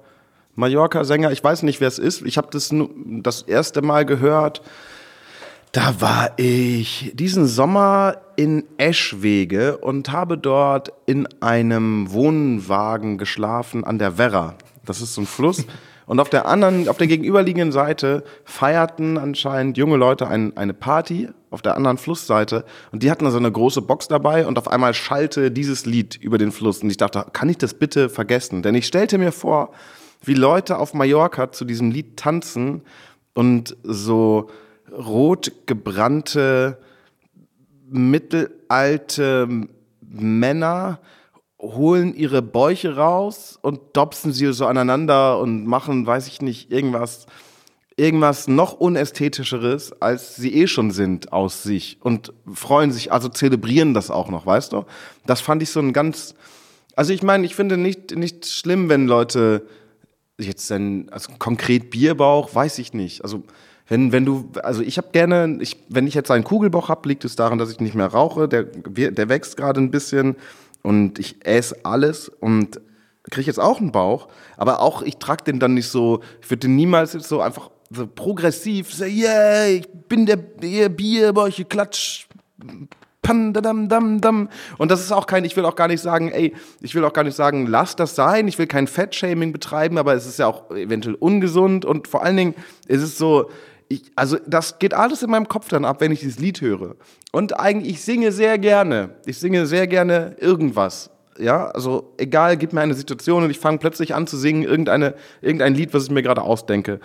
Mallorca-Sänger. Ich weiß nicht, wer es ist. Ich habe das nu- das erste Mal gehört. Da war ich diesen Sommer in Eschwege und habe dort in einem Wohnwagen geschlafen an der Werra. Das ist so ein Fluss. Und auf der anderen, auf der gegenüberliegenden Seite feierten anscheinend junge Leute ein, eine Party auf der anderen Flussseite. Und die hatten da so eine große Box dabei und auf einmal schallte dieses Lied über den Fluss. Und ich dachte, kann ich das bitte vergessen? Denn ich stellte mir vor, wie Leute auf Mallorca zu diesem Lied tanzen und so rot gebrannte mittelalte Männer holen ihre Bäuche raus und dopsen sie so aneinander und machen, weiß ich nicht, irgendwas, irgendwas noch unästhetischeres, als sie eh schon sind aus sich und freuen sich, also zelebrieren das auch noch, weißt du? Das fand ich so ein ganz, also ich meine, ich finde nicht, nicht schlimm, wenn Leute jetzt ein, also konkret Bierbauch, weiß ich nicht. Also wenn, wenn du, also ich habe gerne, ich, wenn ich jetzt einen Kugelbauch habe, liegt es daran, dass ich nicht mehr rauche. Der, der wächst gerade ein bisschen und ich esse alles und kriege jetzt auch einen Bauch, aber auch ich trage den dann nicht so, ich würde den niemals jetzt so einfach so progressiv, so, yeah, ich bin der, der Bierbäuche, Klatsch, Pandadam, dam, dam. Und das ist auch kein, ich will auch gar nicht sagen, ey, ich will auch gar nicht sagen, lass das sein, ich will kein Fettshaming betreiben, aber es ist ja auch eventuell ungesund und vor allen Dingen ist es so, ich, also das geht alles in meinem Kopf dann ab, wenn ich dieses Lied höre. Und eigentlich, ich singe sehr gerne, ich singe sehr gerne irgendwas. Ja, also egal, gib mir eine Situation und ich fange plötzlich an zu singen, irgendeine, irgendein Lied, was ich mir gerade ausdenke.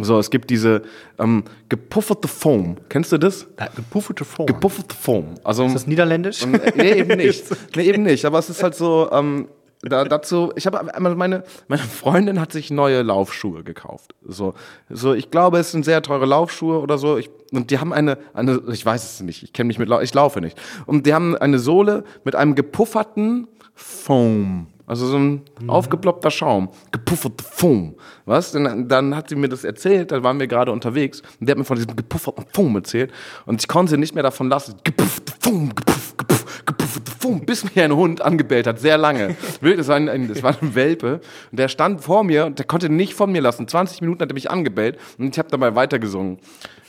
So, es gibt diese ähm, gepufferte Foam. Kennst du das? Gepuffete Form. Gepufferte Foam. Also, ist das Niederländisch? ähm, nee, eben nicht. Nee, eben nicht. Aber es ist halt so, ähm, da, dazu, ich habe einmal meine, meine Freundin hat sich neue Laufschuhe gekauft. So, so, ich glaube, es sind sehr teure Laufschuhe oder so. Ich, und die haben eine, eine, ich weiß es nicht, ich kenne mich mit, ich laufe nicht. Und die haben eine Sohle mit einem gepufferten Foam. Also so ein aufgeploppter Schaum. Gepufferte Foam. Was? Dann, dann hat sie mir das erzählt, da waren wir gerade unterwegs und die hat mir von diesem gepufferten Foam erzählt und ich konnte sie nicht mehr davon lassen. Gepuffte Foam, gepuff, gepuff, gepuffte Foam, bis mir ein Hund angebellt hat, sehr lange. Das war ein, ein, das war ein Welpe und der stand vor mir und der konnte nicht von mir lassen. 20 Minuten hat er mich angebellt und ich habe dabei weitergesungen.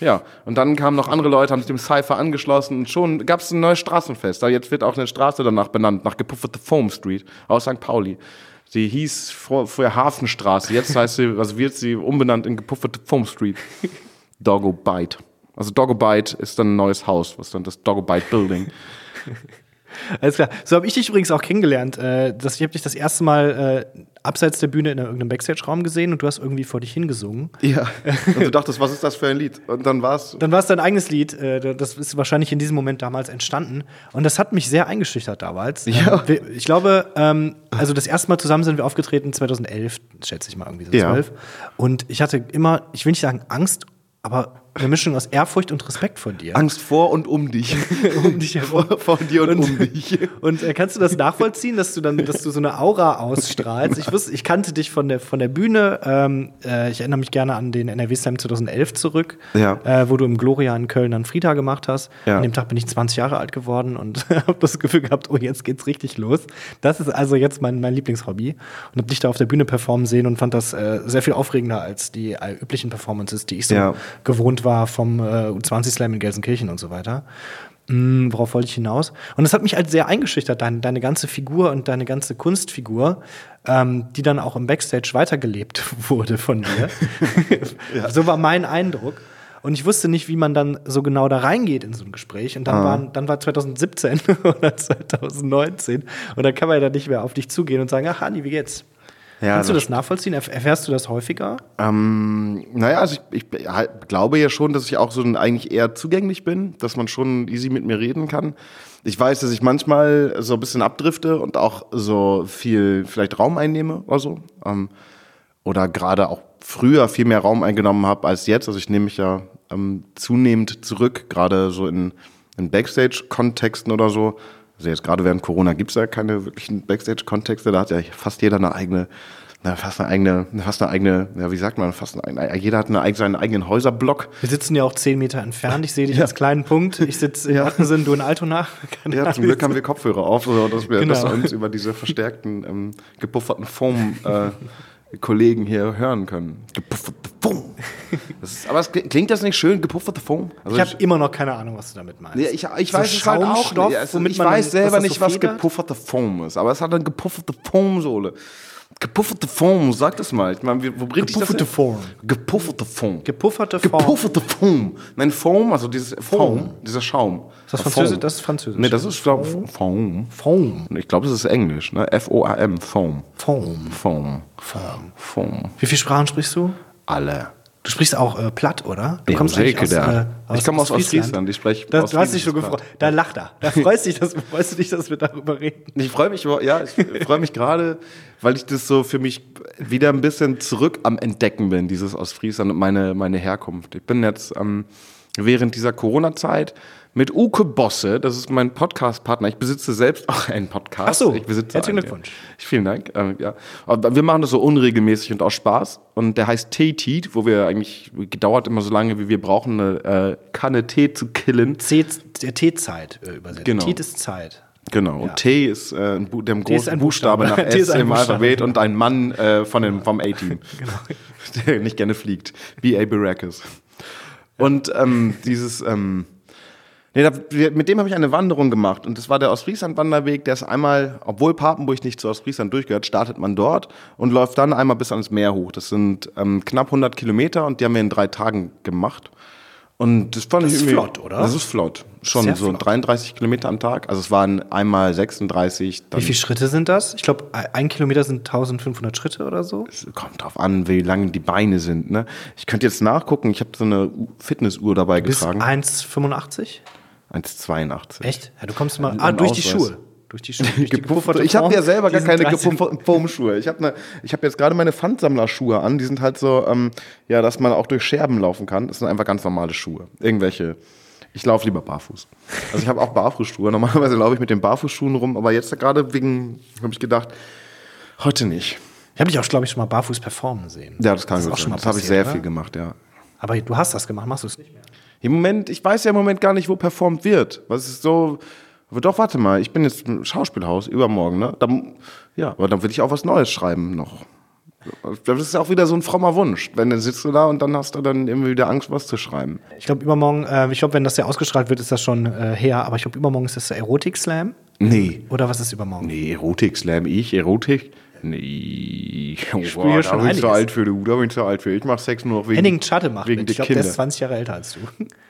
Ja, und dann kamen noch andere Leute, haben sich dem Cypher angeschlossen und schon gab es ein neues Straßenfest. Da jetzt wird auch eine Straße danach benannt, nach gepufferte Foam Street aus St. Pauli. Sie hieß vor, vorher Hafenstraße, jetzt heißt sie, also wird sie umbenannt in gepufferte Foam Street. Doggo Bite. Also Doggo Bite ist dann ein neues Haus, was dann das Doggo Bite Building. Alles klar. So habe ich dich übrigens auch kennengelernt. Äh, das, ich habe dich das erste Mal äh, abseits der Bühne in irgendeinem Backstage-Raum gesehen und du hast irgendwie vor dich hingesungen. Ja. Und du dachtest, was ist das für ein Lied? Und dann war's. Dann war es dein eigenes Lied. Äh, das ist wahrscheinlich in diesem Moment damals entstanden. Und das hat mich sehr eingeschüchtert damals. Ja. Ähm, Ich glaube, ähm, also das erste Mal zusammen sind wir aufgetreten 2011, schätze ich mal irgendwie so Ja. 12. Und ich hatte immer, ich will nicht sagen Angst, aber eine Mischung aus Ehrfurcht und Respekt vor dir. Angst vor und um dich. um dich herum. vor, vor dir und, um dich. Und äh, kannst du das nachvollziehen, dass du dann, dass du so eine Aura ausstrahlst? Ich wusste, ich kannte dich von der von der Bühne. Ähm, äh, ich erinnere mich gerne an den NRW Slam 2011 zurück, Ja. äh, wo du im Gloria in Köln dann Frieda gemacht hast. Ja. An dem Tag bin ich 20 Jahre alt geworden und habe das Gefühl gehabt, oh jetzt geht's richtig los. Das ist also jetzt mein mein Lieblingshobby und habe dich da auf der Bühne performen sehen und fand das äh, sehr viel aufregender als die üblichen Performances, die ich so Ja. gewohnt war vom äh, U20 Slam in Gelsenkirchen und so weiter. Mm, worauf wollte ich hinaus? Und das hat mich halt sehr eingeschüchtert, deine, deine ganze Figur und deine ganze Kunstfigur, ähm, die dann auch im Backstage weitergelebt wurde von dir. So war mein Eindruck. Und ich wusste nicht, wie man dann so genau da reingeht in so ein Gespräch. Und dann, waren, dann war 2017 oder 2019. Und dann kann man ja dann nicht mehr auf dich zugehen und sagen, ach, Hanni, wie geht's? Ja, Kannst du das das nachvollziehen? Erf- Erfährst du das häufiger? Ähm, naja, also ich, ich glaube ja schon, dass ich auch so eigentlich eher zugänglich bin, dass man schon easy mit mir reden kann. Ich weiß, dass ich manchmal so ein bisschen abdrifte und auch so viel vielleicht Raum einnehme oder so. Ähm, oder gerade auch früher viel mehr Raum eingenommen habe als jetzt. Also ich nehme mich ja ähm, zunehmend zurück, gerade so in, in Backstage-Kontexten oder so. Also jetzt gerade während Corona gibt es ja keine wirklichen Backstage-Kontexte. Da hat ja fast jeder eine eigene, na, fast eine eigene, fast eine eigene, ja, wie sagt man, fast eine, jeder hat eine, seinen eigenen Häuserblock. Wir sitzen ja auch zehn Meter entfernt. Ich sehe dich als kleinen Punkt. Ich sitze in Ottensen, du in Altona. Keine Ja, zum. Glück haben wir Kopfhörer auf, so dass wir Genau. das uns über diese verstärkten, ähm, gepufferten Foam äh, hier hören können. Gepufferte Foam. Das ist, aber es klingt klingt das nicht schön, gepufferte Foam? Also Ich habe immer noch keine Ahnung, was du damit meinst. Ja, ich, ich So weiß es halt auch nicht. Also ich weiß selber das nicht, was gepufferte Foam ist, aber es hat eine gepufferte Foamsohle. Gepufferte Foam, sag das mal. Ich meine, wo bringt Gepufferte? Foam. Gepufferte Foam. Gepufferte Form. Gepufferte Foam. Nein, Foam, also dieses Foam, Foam. dieser Schaum. Ist das Foam. Französisch? Das ist Französisch. Nee, das ist glaub, Foam. Foam. Ich glaube, das ist Englisch, ne? F-O-A-M, Foam. Foam. Foam. Foam. Foam. Wie viele Sprachen sprichst du? Alle. Du sprichst auch äh, platt, oder? Du kommst Silke, aus, der. äh, Ich komme aus Ostfriesland, ich spreche Das, du hast dich schon gefreut. Da lacht er. Da freust, dich, dass, freust du dich, dass wir darüber reden. Ich freue mich, ja, ich freue mich gerade, weil ich das so für mich wieder ein bisschen zurück am Entdecken bin, dieses Ostfriesland und meine, meine Herkunft. Ich bin jetzt ähm, während dieser Corona-Zeit mit Uke Bosse, das ist mein Podcast-Partner. Ich besitze selbst auch einen Podcast. Ach so, ich besitze herzlichen einen, Glückwunsch. Ja. Vielen Dank. Ähm, ja. Wir machen das so unregelmäßig und aus Spaß. Und der heißt Teetit, wo wir eigentlich, dauert immer so lange, wie wir brauchen, eine äh, Kanne Tee zu killen. Der T-Zeit äh, übersetzt. Genau. T ist Zeit. Genau, und T ist äh, ein Bu der ist große ein Buchstabe, Buchstabe. nach S ein im. Alphabet und ein Mann äh, von dem, vom A-Team, der nicht gerne fliegt. B.A. Baracus. Und ähm, dieses, ähm, nee, da, mit dem habe ich eine Wanderung gemacht und das war der Ostfriesland-Wanderweg, der ist einmal, obwohl Papenburg nicht zu Ostfriesland durchgehört, startet man dort und läuft dann einmal bis ans Meer hoch. Das sind ähm, knapp 100 Kilometer und die haben wir in drei Tagen gemacht. Und das fand Das ich ist irgendwie- flott, oder? Das ist flott. Schon Sehr so flott. 33 Kilometer am Tag. Also es waren einmal 36. Dann Wie viele Schritte sind das? Ich glaube, ein Kilometer sind 1500 Schritte oder so. Es kommt drauf an, wie lang die Beine sind. Ne? Ich könnte jetzt nachgucken. Ich habe so eine Fitnessuhr dabei Bis getragen. 1,85? 1,82. Echt? Ja, du kommst mal. Ah, durch die. Schuhe. Durch die Schuhe. Durch die Gepufferte. Ich habe ja selber gar keine 30 gepufferten Foamschuhe. Ich habe ne, ich hab jetzt gerade meine Pfandsammlerschuhe an. Die sind halt so, ähm, ja, dass man auch durch Scherben laufen kann. Das sind einfach ganz normale Schuhe. Irgendwelche. Ich laufe lieber barfuß. Also ich habe auch Barfußschuhe. Normalerweise laufe ich mit den Barfußschuhen rum, aber jetzt gerade wegen, habe ich gedacht, heute nicht. Ich habe dich auch, glaube ich, schon mal barfuß performen sehen. Ja, das kann ist gut auch schon sein. mal Das habe ich sehr oder? viel gemacht, ja. Aber du hast das gemacht, machst du es nicht mehr? Im Moment, ich weiß ja im Moment gar nicht, wo performt wird. Was ist so. Aber doch, warte mal, ich bin jetzt im Schauspielhaus übermorgen, ne? Dann, ja, aber dann will ich auch was Neues schreiben noch. Das ist auch wieder so ein frommer Wunsch. Wenn dann sitzt du da und dann hast du dann irgendwie wieder Angst, was zu schreiben. Ich glaube, übermorgen, äh, ich glaube, wenn das ja ausgestrahlt wird, ist das schon äh, her. Aber ich glaube, übermorgen ist das der Erotik-Slam. Nee. Oder was ist übermorgen? Nee, Erotik, Slam, ich, Erotik. Nee, spiele da schon bin ich zu alt für, du. Da bin ich zu alt für. Ich mach Sex nur noch wegen, Henning Chatte macht wegen mit. Ich glaube, der ist 20 Jahre älter als du.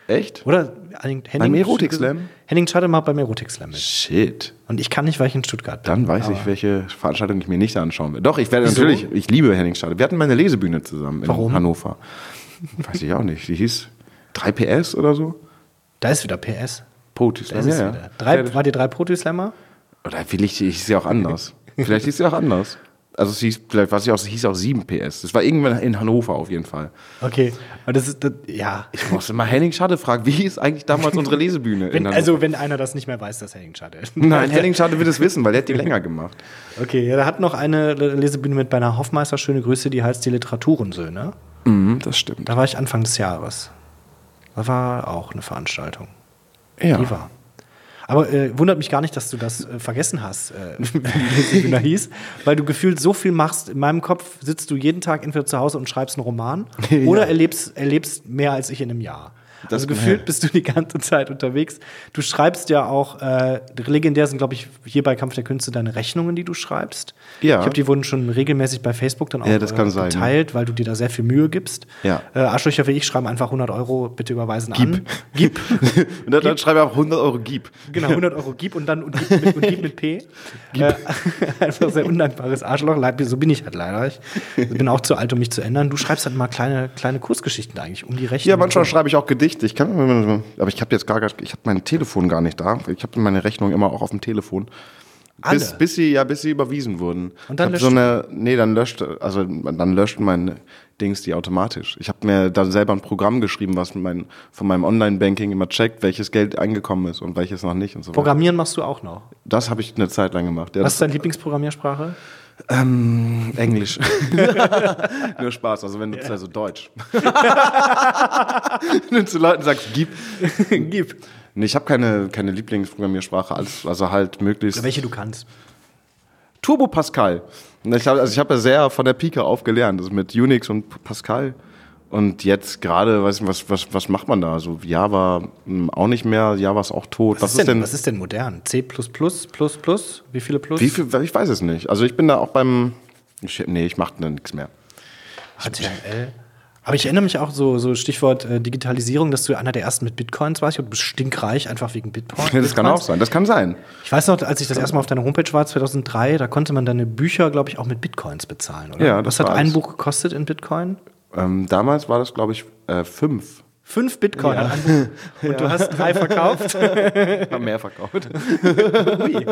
Echt? Oder Henning, Erotik Slam? Henning Chatte macht beim Erotik Slam mit. Shit. Und ich kann nicht, weil ich in Stuttgart bin. Dann weiß ich, welche Veranstaltung ich mir nicht anschauen will. Doch, ich werde Wieso? natürlich, ich liebe Henning Stade. Wir hatten mal eine Lesebühne zusammen in Warum? Hannover. Weiß ich auch nicht. Die hieß 3PS oder so? Da ist wieder PS. Ist es ja, wieder. ja. Drei, war die drei Proto Slammer? Oder vielleicht hieß sie auch anders. Vielleicht hieß sie auch anders. Also es hieß, vielleicht war sie auch, es hieß auch 7 PS. Das war irgendwann in Hannover auf jeden Fall. Okay. Aber das ist, das, ja. Ich musste mal Henning Schade fragen, wie hieß eigentlich damals unsere Lesebühne? Wenn, in Hannover? also, wenn einer das nicht mehr weiß, dass Henning ist. Nein, Henning Schade wird es wissen, weil der hat die länger gemacht. Okay, ja, der hat noch eine Lesebühne mit einer Hoffmeister, schöne Grüße, die heißt die Literaturensöhne. Mhm, das stimmt. Da war ich Anfang des Jahres. Da war auch eine Veranstaltung. Ja. Die war. Aber äh, wundert mich gar nicht, dass du das äh, vergessen hast, äh, wie Lesebühne hieß, weil du gefühlt so viel machst. In meinem Kopf sitzt du jeden Tag entweder zu Hause und schreibst einen Roman Ja. oder erlebst, erlebst mehr als ich in einem Jahr. Das- also gefühlt bist du die ganze Zeit unterwegs. Du schreibst ja auch, äh, legendär sind, glaube ich, hier bei Kampf der Künste deine Rechnungen, die du schreibst. Ja. Ich glaube, die wurden schon regelmäßig bei Facebook dann auch Ja, das kann äh, sein, geteilt, weil du dir da sehr viel Mühe gibst. Ja. Äh, Arschlöcher wie ich schreiben einfach 100 Euro, bitte überweisen an. Gib. Und dann, dann schreibe ich auch 100 Euro Gib. Genau, 100 Euro gib und dann und gib mit, und gib mit P. Äh, einfach sehr undankbares Arschloch. So bin ich halt leider. Ich bin auch zu alt, um mich zu ändern. Du schreibst halt mal kleine, kleine Kurzgeschichten eigentlich um die Rechnung. Ja, manchmal schreibe ich auch Gedichte. Ich kann, aber ich habe jetzt gar, ich habe mein Telefon gar nicht da. Ich habe meine Rechnung immer auch auf dem Telefon. Alle? Bis, bis sie, ja, bis sie überwiesen wurden. Und dann hab so eine, nee, dann löscht, also dann löscht mein Dings die automatisch. Ich habe mir dann selber ein Programm geschrieben, was mein, von meinem Online-Banking immer checkt, welches Geld eingekommen ist und welches noch nicht und so weiter. Programmieren machst du auch noch. Das habe ich eine Zeit lang gemacht. Ja, Was ist deine Lieblingsprogrammiersprache? Ähm, Englisch. Nur Spaß, also wenn du also Deutsch. wenn du zu Leuten sagst, gib. Gib. Nee, ich habe keine, keine Lieblingsprogrammiersprache, also halt möglichst. Welche du kannst. Turbo Pascal. Ich hab, also ich habe ja sehr von der Pike auf gelernt, also mit Unix und Pascal. Und jetzt gerade, weiß ich, was, was, was macht man da? Also Java hm, auch nicht mehr, Java ist auch tot. Was, ist denn, was ist denn modern? C++, plus, plus, plus? Wie viele Plus? Wie viel, ich weiß es nicht. Also ich bin da auch beim, ich, nee, ich mache da nichts mehr. HTML. Aber ich erinnere mich auch so, so Stichwort äh, Digitalisierung, dass du einer der ersten mit Bitcoins warst. Ich glaube, du bist stinkreich, einfach wegen Bitcoin. Ja, das kann auch sein, das kann sein. Ich weiß noch, als ich das erste Mal auf deiner Homepage war, 2003, da konnte man deine Bücher, glaube ich, auch mit Bitcoins bezahlen, oder? Ja, das Was hat war ein. Buch gekostet in Bitcoin? Ähm, damals war das, glaube ich, äh, fünf. Fünf Bitcoin Buch. Und du hast drei verkauft. Haben mehr verkauft. Ui.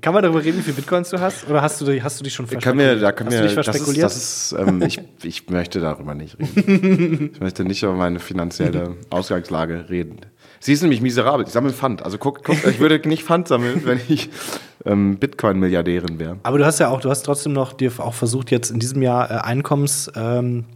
Kann man darüber reden, wie viele Bitcoins du hast? Oder hast du, die- hast du dich schon Kann mir, da kann hast mir, du dich das ist, verspekuliert? das ist ähm, ich, ich möchte darüber nicht reden. Ich möchte nicht über meine finanzielle Ausgangslage reden. Sie ist nämlich miserabel. Ich sammle Pfand. Also guck, guck, ich würde nicht Pfand sammeln, wenn ich ähm, Bitcoin-Milliardärin wäre. Aber du hast ja auch, du hast trotzdem noch dir auch versucht, jetzt in diesem Jahr äh, Einkommens. Ähm,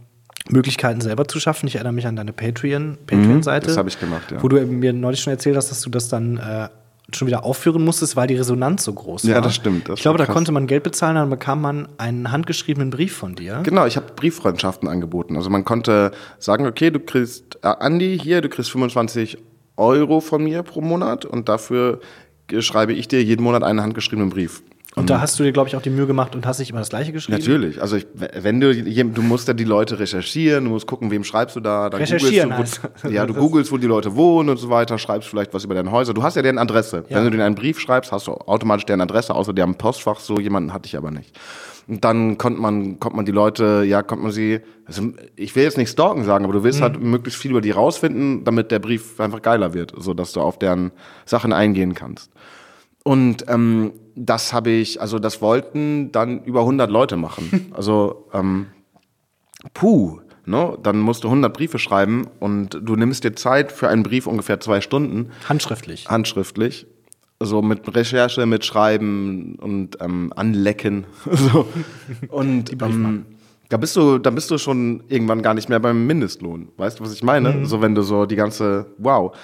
Möglichkeiten selber zu schaffen. Ich erinnere mich an deine Patreon, Patreon-Seite. Mhm, das habe ich gemacht, ja. Wo du mir neulich schon erzählt hast, dass du das dann äh, schon wieder aufführen musstest, weil die Resonanz so groß Ja, war. das stimmt, das ich glaube, da krass. konnte man Geld bezahlen, dann bekam man einen handgeschriebenen Brief von dir. Genau, ich habe Brieffreundschaften angeboten. Also man konnte sagen, okay, du kriegst, äh, Andi, hier, du kriegst 25 Euro von mir pro Monat und dafür äh, schreibe ich dir jeden Monat einen handgeschriebenen Brief. Und da hast du dir, glaube ich, auch die Mühe gemacht und hast nicht immer das Gleiche geschrieben. Natürlich, also ich, wenn du, du musst ja die Leute recherchieren, du musst gucken, wem schreibst du da, dann Recherchieren du, heißt- wo, ja, du googelst, wo die Leute wohnen und so weiter, schreibst vielleicht was über deine Häuser. Du hast ja deren Adresse. Ja. Wenn du denen einen Brief schreibst, hast du automatisch deren Adresse, außer die haben ein Postfach, so jemanden hatte ich aber nicht. Und dann konnte man, konnte man die Leute, ja, konnte man sie, also ich will jetzt nicht stalken sagen, aber du willst halt möglichst viel über die rausfinden, damit der Brief einfach geiler wird, so dass du auf deren Sachen eingehen kannst. Und ähm, das habe ich, also das wollten dann über 100 Leute machen. Also, ähm, puh, ne? dann musst du 100 Briefe schreiben und du nimmst dir Zeit für einen Brief ungefähr zwei Stunden, Handschriftlich. handschriftlich. So mit Recherche, mit Schreiben und ähm, Anlecken. so. Und ähm, da bist du, da bist du schon irgendwann gar nicht mehr beim Mindestlohn. Weißt du, was ich meine? So wenn du so die ganze, wow.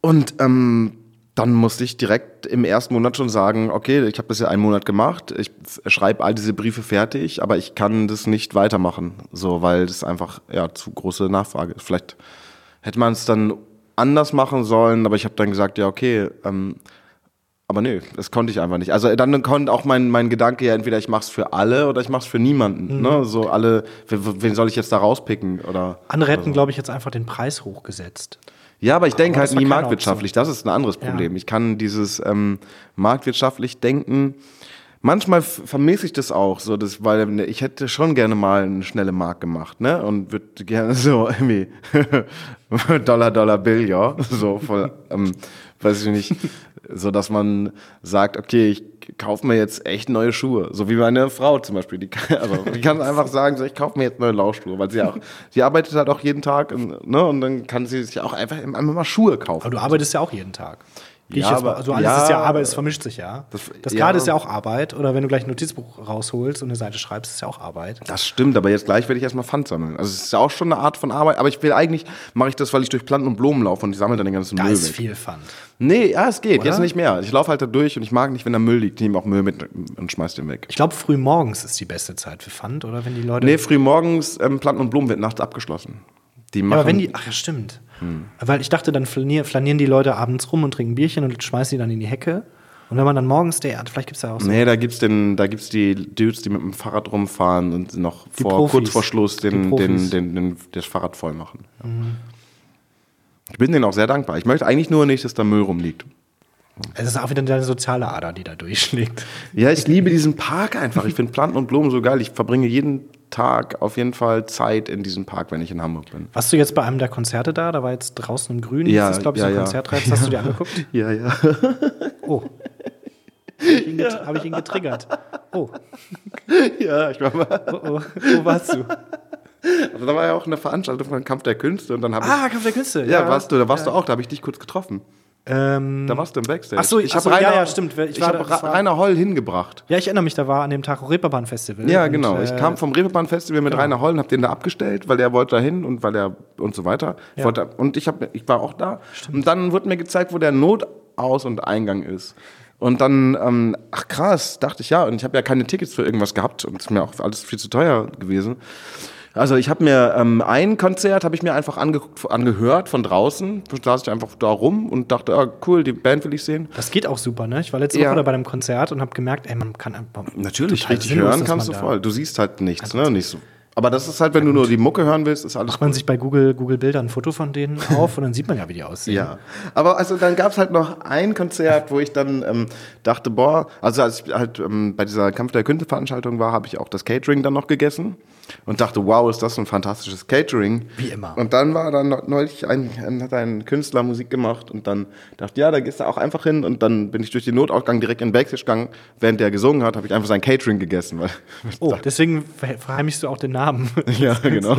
Und ähm, dann musste ich direkt im ersten Monat schon sagen, okay, ich habe das ja einen Monat gemacht, ich schreibe all diese Briefe fertig, aber ich kann das nicht weitermachen, so weil das einfach ja zu große Nachfrage ist. Vielleicht hätte man es dann anders machen sollen, aber ich habe dann gesagt, ja okay, ähm, Aber nee, das konnte ich einfach nicht. Also dann konnte auch mein, mein Gedanke ja entweder ich mach's für alle oder ich mach's für niemanden. Mhm. Ne? So alle, wen soll ich jetzt da rauspicken? Oder Andere hätten, glaube ich, jetzt einfach den Preis hochgesetzt. Ja, aber ich denke halt nie marktwirtschaftlich. Das ist ein anderes Ja. Problem. Ich kann dieses ähm, marktwirtschaftlich denken. Manchmal vermisse ich das auch, so das, weil ne, ich hätte schon gerne mal eine schnelle Mark gemacht, ne? Und würde gerne so irgendwie Dollar, Dollar, Bill, ja, so voll, ähm, weiß ich nicht, so dass man sagt, okay, ich kaufe mir jetzt echt neue Schuhe, so wie meine Frau zum Beispiel, die kann, also die kann einfach sagen, so, ich kaufe mir jetzt neue Laufschuhe, weil sie auch, sie arbeitet halt auch jeden Tag, und, ne? Und dann kann sie sich auch einfach einfach mal Schuhe kaufen. Aber du arbeitest ja auch jeden Tag. Gehe Ja, ich jetzt aber- mal, also alles ja, ist ja Arbeit, es vermischt sich ja. Das- Das, ja. gerade ist ja auch Arbeit. Oder wenn du gleich ein Notizbuch rausholst und eine Seite schreibst, ist ja auch Arbeit. Das stimmt, aber jetzt gleich werde ich erstmal Pfand sammeln. Also es ist ja auch schon eine Art von Arbeit, aber ich will eigentlich, mache ich das, weil ich durch Planten und Blumen laufe und ich sammle dann den ganzen Da Müll ist weg. viel Fun. Nee, ja, es geht, Oder? jetzt nicht mehr. Ich laufe halt da durch und ich mag nicht, wenn da Müll liegt. Ich nehme auch Müll mit und schmeiß den weg. Ich glaube, früh morgens ist die beste Zeit für Fun, oder wenn die Leute. Nee, früh morgens, ähm, Planten und Blumen wird nachts abgeschlossen. Die machen, ja, aber wenn die. Ach ja, stimmt. Weil ich dachte, dann flanier, flanieren die Leute abends rum und trinken Bierchen und schmeißen die dann in die Hecke. Und wenn man dann morgens der, vielleicht gibt es ja auch so. Nee, da da gibt's die Dudes, die mit dem Fahrrad rumfahren und noch vor, Profis. kurz vor Schluss den, den, den, den, das Fahrrad voll machen. Ich bin denen auch sehr dankbar. Ich möchte eigentlich nur nicht, dass da Müll rumliegt. Es ist auch wieder deine soziale Ader, die da durchschlägt. Ja, ich liebe diesen Park einfach. Ich finde Planten und Blumen so geil. Ich verbringe jeden Tag auf jeden Fall Zeit in diesem Park, wenn ich in Hamburg bin. Warst du jetzt bei einem der Konzerte da? Da war jetzt draußen im Grün. Ja, das ist, glaube ich, ja, so ein ja. Konzertreiz. Hast du dir angeguckt? Ja, ja. Oh. Habe ich, ihn getriggert? Oh, ja, ich war mal. oh, oh. Wo warst du? Also da war ja auch eine Veranstaltung von Kampf der Künste und dann habe Ah, Kampf der Künste. ich. Ja, warst du, da warst du auch, da habe ich dich kurz getroffen. Ähm, Da warst du im Backstage. Ach so, ich so, habe ja, Rainer, ja, stimmt. Ich Ich, habe Rainer Holl hingebracht. ja, ich erinnere mich, da war an dem Tag Reeperbahn Festival. Ja, Und, genau. Ich äh, kam vom Reeperbahn Festival mit Rainer Holl und habe den da abgestellt, weil der wollte da hin und weil er und so weiter. Ja. wollte, und ich, hab, ich war auch da. Und dann wurde mir gezeigt, wo der Notaus- und Eingang ist. Und dann, ähm, ach krass, dachte ich ja. Und ich habe ja keine Tickets für irgendwas gehabt und es ist mir auch alles viel zu teuer gewesen. Also ich habe mir ähm, ein Konzert habe ich mir einfach angeguckt, angehört von draußen. Da saß ich einfach da rum und dachte, ah, cool, die Band will ich sehen. Das geht auch super, ne? Ich war letzte Ja. Woche bei einem Konzert und habe gemerkt, ey, man kann einfach. Natürlich, richtig hören kannst du voll. Du siehst halt nichts, ne? Nicht so. Aber das ist halt, wenn du nur die Mucke hören willst, ist alles Macht man sich bei Google, Google Bilder ein Foto von denen auf und dann sieht man ja, wie die aussehen. Ja, aber also dann gab es halt noch ein Konzert, wo ich dann ähm, dachte, boah, also als ich halt ähm, bei dieser Kampf der Künste Veranstaltung war, habe ich auch das Catering dann noch gegessen und dachte, wow, ist das ein fantastisches Catering. Wie immer. Und dann war dann neulich ein, hat ein Künstler Musik gemacht und dann dachte, ja, da gehst du auch einfach hin und dann bin ich durch den Notausgang direkt in den Backstage gegangen. Während der gesungen hat, habe ich einfach sein Catering gegessen. Oh, deswegen ver- verheimlichst du auch den Namen. ja, genau.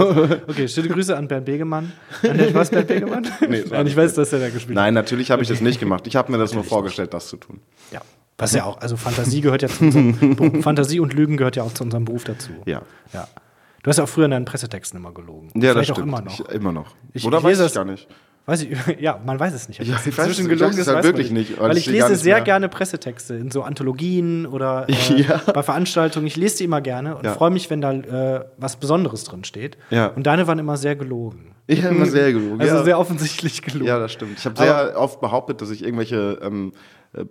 Okay, schöne Grüße an Bernd Begemann. An den, was, Bernd Begemann? Nee, das Nein, ich weiß, dass er da gespielt hat. Nein, natürlich habe ich das nicht gemacht. Ich habe mir das nur vorgestellt, das zu tun. Ja. Was ja auch, also Fantasie gehört ja zu unserem Beruf. Fantasie und Lügen gehört ja auch zu unserem Beruf dazu. Ja. Ja. Du hast ja auch früher in deinen Pressetexten immer gelogen. Ja, das Vielleicht auch stimmt. immer noch. Ich, immer noch. Ich- Oder ich weiß ich das- gar nicht. Weiß ich, ja, man weiß es nicht. Ja, ich weiß inzwischen es ist, halt weiß wirklich nicht, weil Weil ich lese nicht sehr mehr- gerne Pressetexte in so Anthologien oder äh, Ja. bei Veranstaltungen. Ich lese die immer gerne und Ja. freue mich, wenn da äh, was Besonderes drin steht. Und deine waren immer sehr gelogen. Ich habe immer sehr gelogen. Also sehr offensichtlich gelogen. ja, das stimmt. Ich habe sehr oft behauptet, dass ich irgendwelche ähm, äh,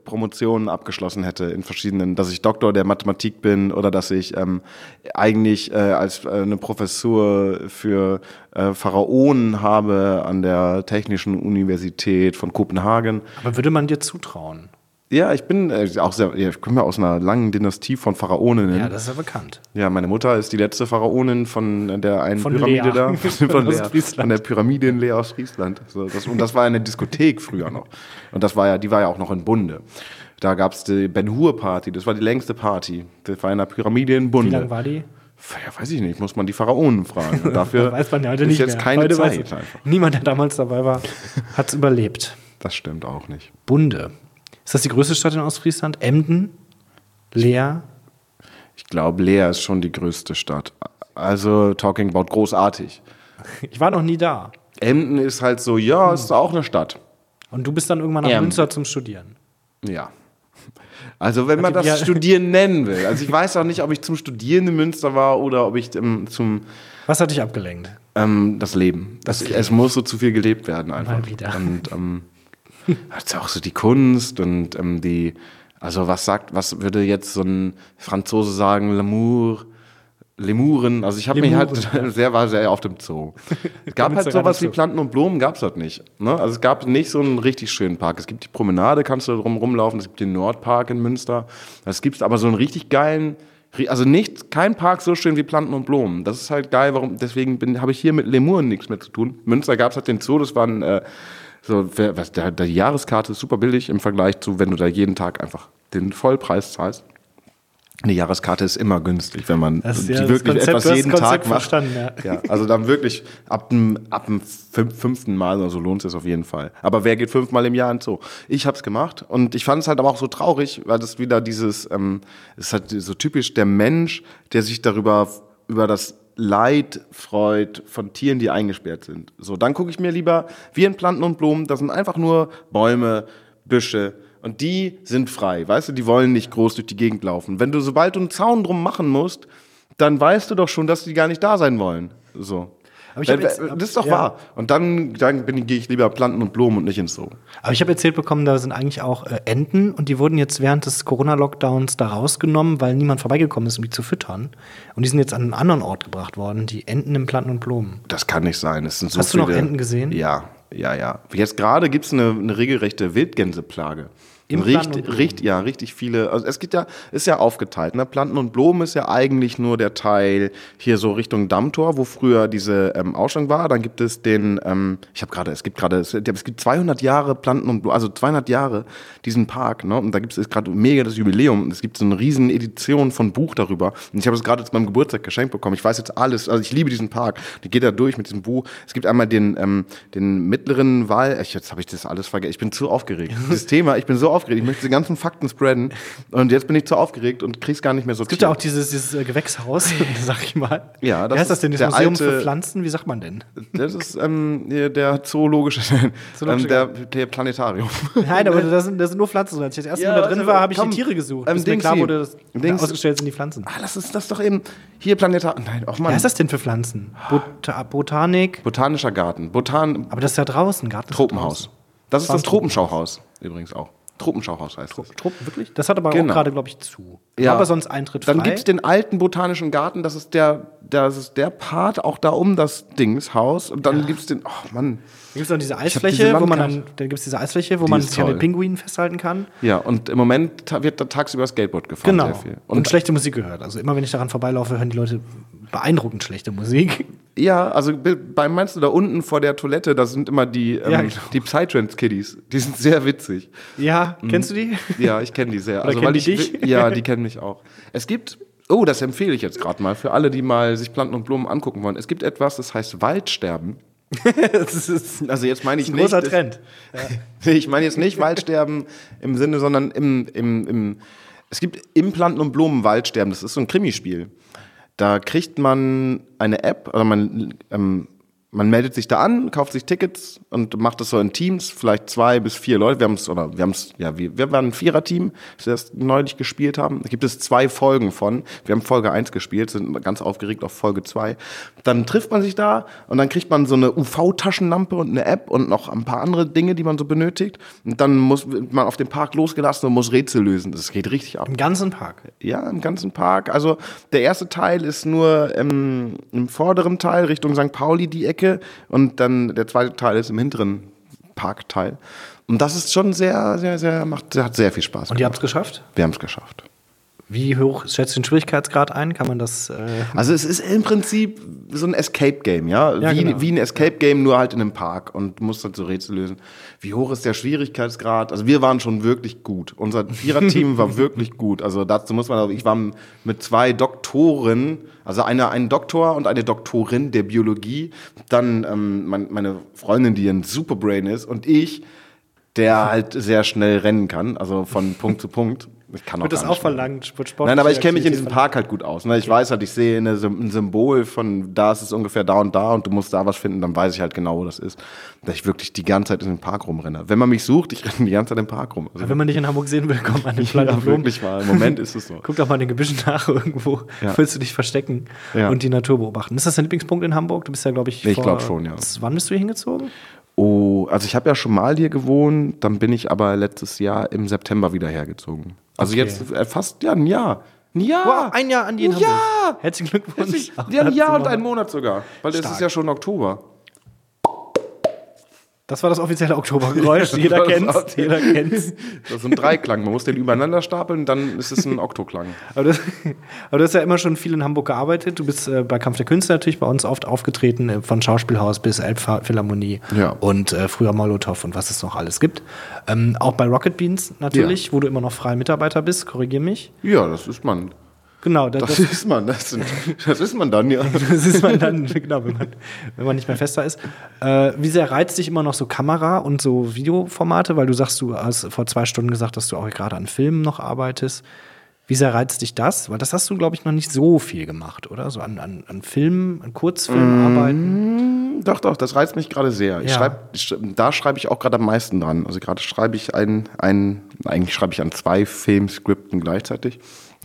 Promotionen abgeschlossen hätte in verschiedenen, dass ich Doktor der Mathematik bin oder dass ich ähm, eigentlich äh, als äh, eine Professur für äh, Pharaonen habe an der Technischen Universität von Kopenhagen. Aber würde man dir zutrauen? Ja, ich bin äh, auch sehr, ich komme ja aus einer langen Dynastie von Pharaoninnen. Ja, das ist ja bekannt. Ja, meine Mutter ist die letzte Pharaonin von der einen Von Pyramide Lea. da. Von, Lea, von der Pyramide in Lea aus Friesland. So, das, und das war eine Diskothek früher noch. Und das war ja, die war ja auch noch in Bunde. Da gab es die Ben Hur Party, das war die längste Party. Das war in einer Pyramide in Wie Bunde. lang war die? Ja, weiß ich nicht, muss man die Pharaonen fragen. Und dafür weiß man ja heute ist nicht jetzt mehr. keine heute Zeit. Niemand, der damals dabei war, hat es überlebt. Das stimmt auch nicht. Bunde. Ist das die größte Stadt in Ostfriesland? Emden? Leer? Ich glaube, Lea ist schon die größte Stadt. Also, talking about großartig. Ich war noch nie da. Emden ist halt so, ja, ist auch eine Stadt. Und du bist dann irgendwann nach. Münster zum Studieren. Ja. Also wenn man das. Studieren nennen will. Also ich weiß auch nicht, ob ich zum Studieren in Münster war oder ob ich ähm, zum Was hat dich abgelenkt? ähm, das Leben. Das, Es muss so zu viel gelebt werden einfach. Mal wieder. Und ähm, das ist auch so die Kunst und ähm, die, also was sagt, was würde jetzt so ein Franzose sagen, L'amour, Lemuren, also ich habe mich halt sehr, war sehr auf dem Zoo. Es gab halt sowas wie. Planten und Blumen, gab es halt nicht. Ne? Also es gab nicht so einen richtig schönen Park. Es gibt die Promenade, kannst du drum rumlaufen, es gibt den Nordpark in Münster. Es gibt aber so einen richtig geilen, also nicht, kein Park so schön wie Planten und Blumen. Das ist halt geil, warum, deswegen habe ich hier mit Lemuren nichts mehr zu tun. Münster gab es halt den Zoo, das waren äh, so, was, der, der, die Jahreskarte ist super billig im Vergleich zu, wenn du da jeden Tag einfach den Vollpreis zahlst. Eine Jahreskarte ist immer günstig, wenn man Das ja wirklich Konzept, etwas jeden Tag macht. ja. ja, also dann wirklich ab dem, ab dem fünf- fünften Mal oder so lohnt es sich auf jeden Fall. Aber wer geht fünfmal im Jahr ins Zoo? Ich habe es gemacht und ich fand es halt aber auch so traurig, weil das wieder dieses, ähm, es ist halt so typisch der Mensch, der sich darüber über das Leid freut von Tieren, die eingesperrt sind. So, dann gucke ich mir lieber, wie in Planten und Blumen, das sind einfach nur Bäume, Büsche, und die sind frei, weißt du, die wollen nicht groß durch die Gegend laufen. Wenn du, sobald du einen Zaun drum machen musst, dann weißt du doch schon, dass die gar nicht da sein wollen. So. Aber ich hab Weil- jetzt- das ist doch ja. wahr. Und dann, dann gehe ich lieber Planten und Blumen und nicht ins Zoo. Aber ich habe erzählt bekommen, da sind eigentlich auch äh, Enten und die wurden jetzt während des Corona-Lockdowns da rausgenommen, weil niemand vorbeigekommen ist, um die zu füttern. Und die sind jetzt an einen anderen Ort gebracht worden, die Enten im Planten und Blumen. Das kann nicht sein. Es sind so Hast du noch viele- Enten gesehen? Ja, ja, ja. Jetzt gerade gibt es eine, eine regelrechte Wildgänseplage. Im Richt, Planten und Blumen? richt, ja, richtig viele. Also es gibt ja, ist ja aufgeteilt. Ne? Planten und Blumen ist ja eigentlich nur der Teil hier so Richtung Dammtor, wo früher diese ähm, Ausstellung war. Dann gibt es den, ähm, ich habe gerade, es gibt gerade, es, es gibt 200 Jahre Planten und Blumen, also 200 Jahre diesen Park. Ne? Und da gibt es gerade mega das Jubiläum. Und Es gibt so eine riesen Edition von Buch darüber. Und ich habe es gerade zu meinem Geburtstag geschenkt bekommen. Ich weiß jetzt alles. Also ich liebe diesen Park. Die geht da durch mit diesem Buch. Es gibt einmal den, ähm, den mittleren Wahl. Ich, jetzt habe ich das alles vergessen. Ich bin zu aufgeregt. Das Thema, ich bin so aufgeregt. Ich möchte die ganzen Fakten spreaden. Und jetzt bin ich zu aufgeregt und krieg's gar nicht mehr so Es gibt ja auch dieses, dieses äh, Gewächshaus, sag ich mal. Ja, das Wie heißt das denn? Das Museum alte- für Pflanzen? Wie sagt man denn? Das ist ähm, der zoologische, ähm, Zoologische der, der Planetarium. Nein, aber da sind, da sind nur Pflanzen drin. Als ich das erste Ja, Mal da drin also, war, habe ich komm, die Tiere gesucht. ähm, bis mir klar wurde, dass Dings- ausgestellt sind die Pflanzen. Ah, das ist das doch eben hier Planetarium. Nein, ach Was Mann. ist das denn für Pflanzen? Bota Botanik? Botanischer Garten. Botan Aber das ist ja draußen, Garten. Tropenhaus. Das ist das Tropenschauhaus übrigens auch. Tropenschauhaus heißt draußen. Tropen, wirklich? Das hat aber Genau. auch gerade, glaube ich, zu. Ja. Aber sonst Eintritt Dann frei. gibt's den alten botanischen Garten, das ist der, das ist der Part auch da um das Dingshaus. Und dann gibt's den, oh Mann. Da gibt es noch diese Eisfläche, diese wo man dann, dann gibt es diese Eisfläche, wo Die man sich an den. Pinguinen festhalten kann. Ja, und im Moment wird da tagsüber Skateboard gefahren. Genau. Sehr viel. Und, Und, schlechte Musik gehört. Also immer wenn ich daran vorbeilaufe, hören die Leute beeindruckend schlechte Musik. ja, also be- bei meinst du da unten vor der Toilette, da sind immer die, ähm, Ja, genau. die Psytrance-Kiddies. Die sind sehr witzig. Ja, kennst du die? Ja, ich kenne die sehr. Also, Oder kennen weil die ich, dich? Ja, die kennen mich auch. Es gibt, oh, das empfehle ich jetzt gerade mal für alle, die mal sich Planten und Blumen angucken wollen. Es gibt etwas, das heißt Waldsterben. das ist Also jetzt meine ich ein nicht. großer das- Trend. Ich meine jetzt nicht Waldsterben im Sinne, sondern im, im, im es gibt im Planten und Blumen Waldsterben. Das ist so ein Krimispiel. Da kriegt man eine App, oder man, ähm, man meldet sich da an, kauft sich Tickets und macht das so in Teams, vielleicht zwei bis vier Leute. Wir haben es, oder wir haben es, ja, wir, wir waren ein Viererteam, das wir erst neulich gespielt haben. Da gibt es zwei Folgen von. Wir haben Folge eins gespielt, sind ganz aufgeregt auf Folge zwei. Dann trifft man sich da und dann kriegt man so eine UV-Taschenlampe und eine App und noch ein paar andere Dinge, die man so benötigt. Und dann muss man auf den Park losgelassen und muss Rätsel lösen. Das geht richtig ab. Im ganzen Park. Ja, im ganzen Park. Also der erste Teil ist nur im, im vorderen Teil Richtung St. Pauli die Ecke und dann der zweite Teil ist im hinteren Parkteil. Und das ist schon sehr, sehr, sehr, macht, hat sehr viel Spaß. Und ihr habt es geschafft? Wir haben es geschafft. Wie hoch schätzt du den Schwierigkeitsgrad ein? Kann man das. Äh, Also es ist im Prinzip so ein Escape-Game, ja? Ja, wie, genau. wie ein Escape-Game, nur halt in einem Park und musst halt so Rätsel lösen. Wie hoch ist der Schwierigkeitsgrad? Also wir waren schon wirklich gut. Unser Vierer-Team war wirklich gut. Also dazu muss man, ich war mit zwei Doktoren, also eine, ein Doktor und eine Doktorin der Biologie, dann ähm, mein, meine Freundin, die ein Superbrain ist und ich, der halt sehr schnell rennen kann, also von Punkt zu Punkt. Ich kann auch wird das auch verlangt? Sport, Sport, Nein, aber ich kenne mich in diesem Park halt gut aus. Ne? Ich weiß halt, ich sehe eine, ein Symbol von da ist es ungefähr da und da und du musst da was finden, dann weiß ich halt genau, wo das ist. Dass ich wirklich die ganze Zeit in den Park rumrenne. Wenn man mich sucht, ich renne die ganze Zeit im Park rum. Also, Wenn man dich in Hamburg sehen will, komm an den ja, Planten Blumen. wirklich mal. Im Moment ist es so. Guck doch mal in den Gebüschen nach irgendwo. Ja. Willst du dich verstecken Ja. und die Natur beobachten? Ist das dein Lieblingspunkt in Hamburg? Du bist ja, glaube ich, Ich vor- glaub schon, ja. Wann bist du hier hingezogen? Oh, also ich habe ja schon mal hier gewohnt, dann bin ich aber letztes Jahr im September wieder hergezogen. Also Okay. jetzt äh, fast ja ein Jahr. Ein Jahr. Wow, ein Jahr an die Ja! Herzlichen Glückwunsch. Herzlich- Ja, ein Jahr und einen Monat sogar. Weil es ist ja schon Oktober. Das war das offizielle Oktobergeräusch. Jeder ist- Jeder kennt's. Das ist ein Dreiklang. Man muss den übereinander stapeln, dann ist es ein Oktoklang. Aber, das, aber du hast ja immer schon viel in Hamburg gearbeitet. Du bist äh, bei Kampf der Künste natürlich bei uns oft aufgetreten, äh, von Schauspielhaus bis Elbphilharmonie Ja. und äh, früher Molotow und was es noch alles gibt. Ähm, auch bei Rocket Beans natürlich, wo du immer noch freier Mitarbeiter bist, korrigier mich. Ja, das ist man. Genau, das, Das das, ist man. Das, das ist man dann, ja. das ist man dann, genau, wenn man, wenn man nicht mehr fester ist. Äh, wie sehr reizt dich immer noch so Kamera und so Videoformate? Weil du sagst, du hast vor zwei Stunden gesagt, dass du auch gerade an Filmen noch arbeitest. Wie sehr reizt dich das? Weil das hast du, glaube ich, noch nicht so viel gemacht, oder? So an, an, an Filmen, an Kurzfilmen arbeiten. Doch, doch, das reizt mich gerade sehr. Ich Ja. schreib, ich, da schreibe ich auch gerade am meisten dran. Also gerade schreibe ich ein, ein, eigentlich schreibe ich an zwei Filmskripten gleichzeitig.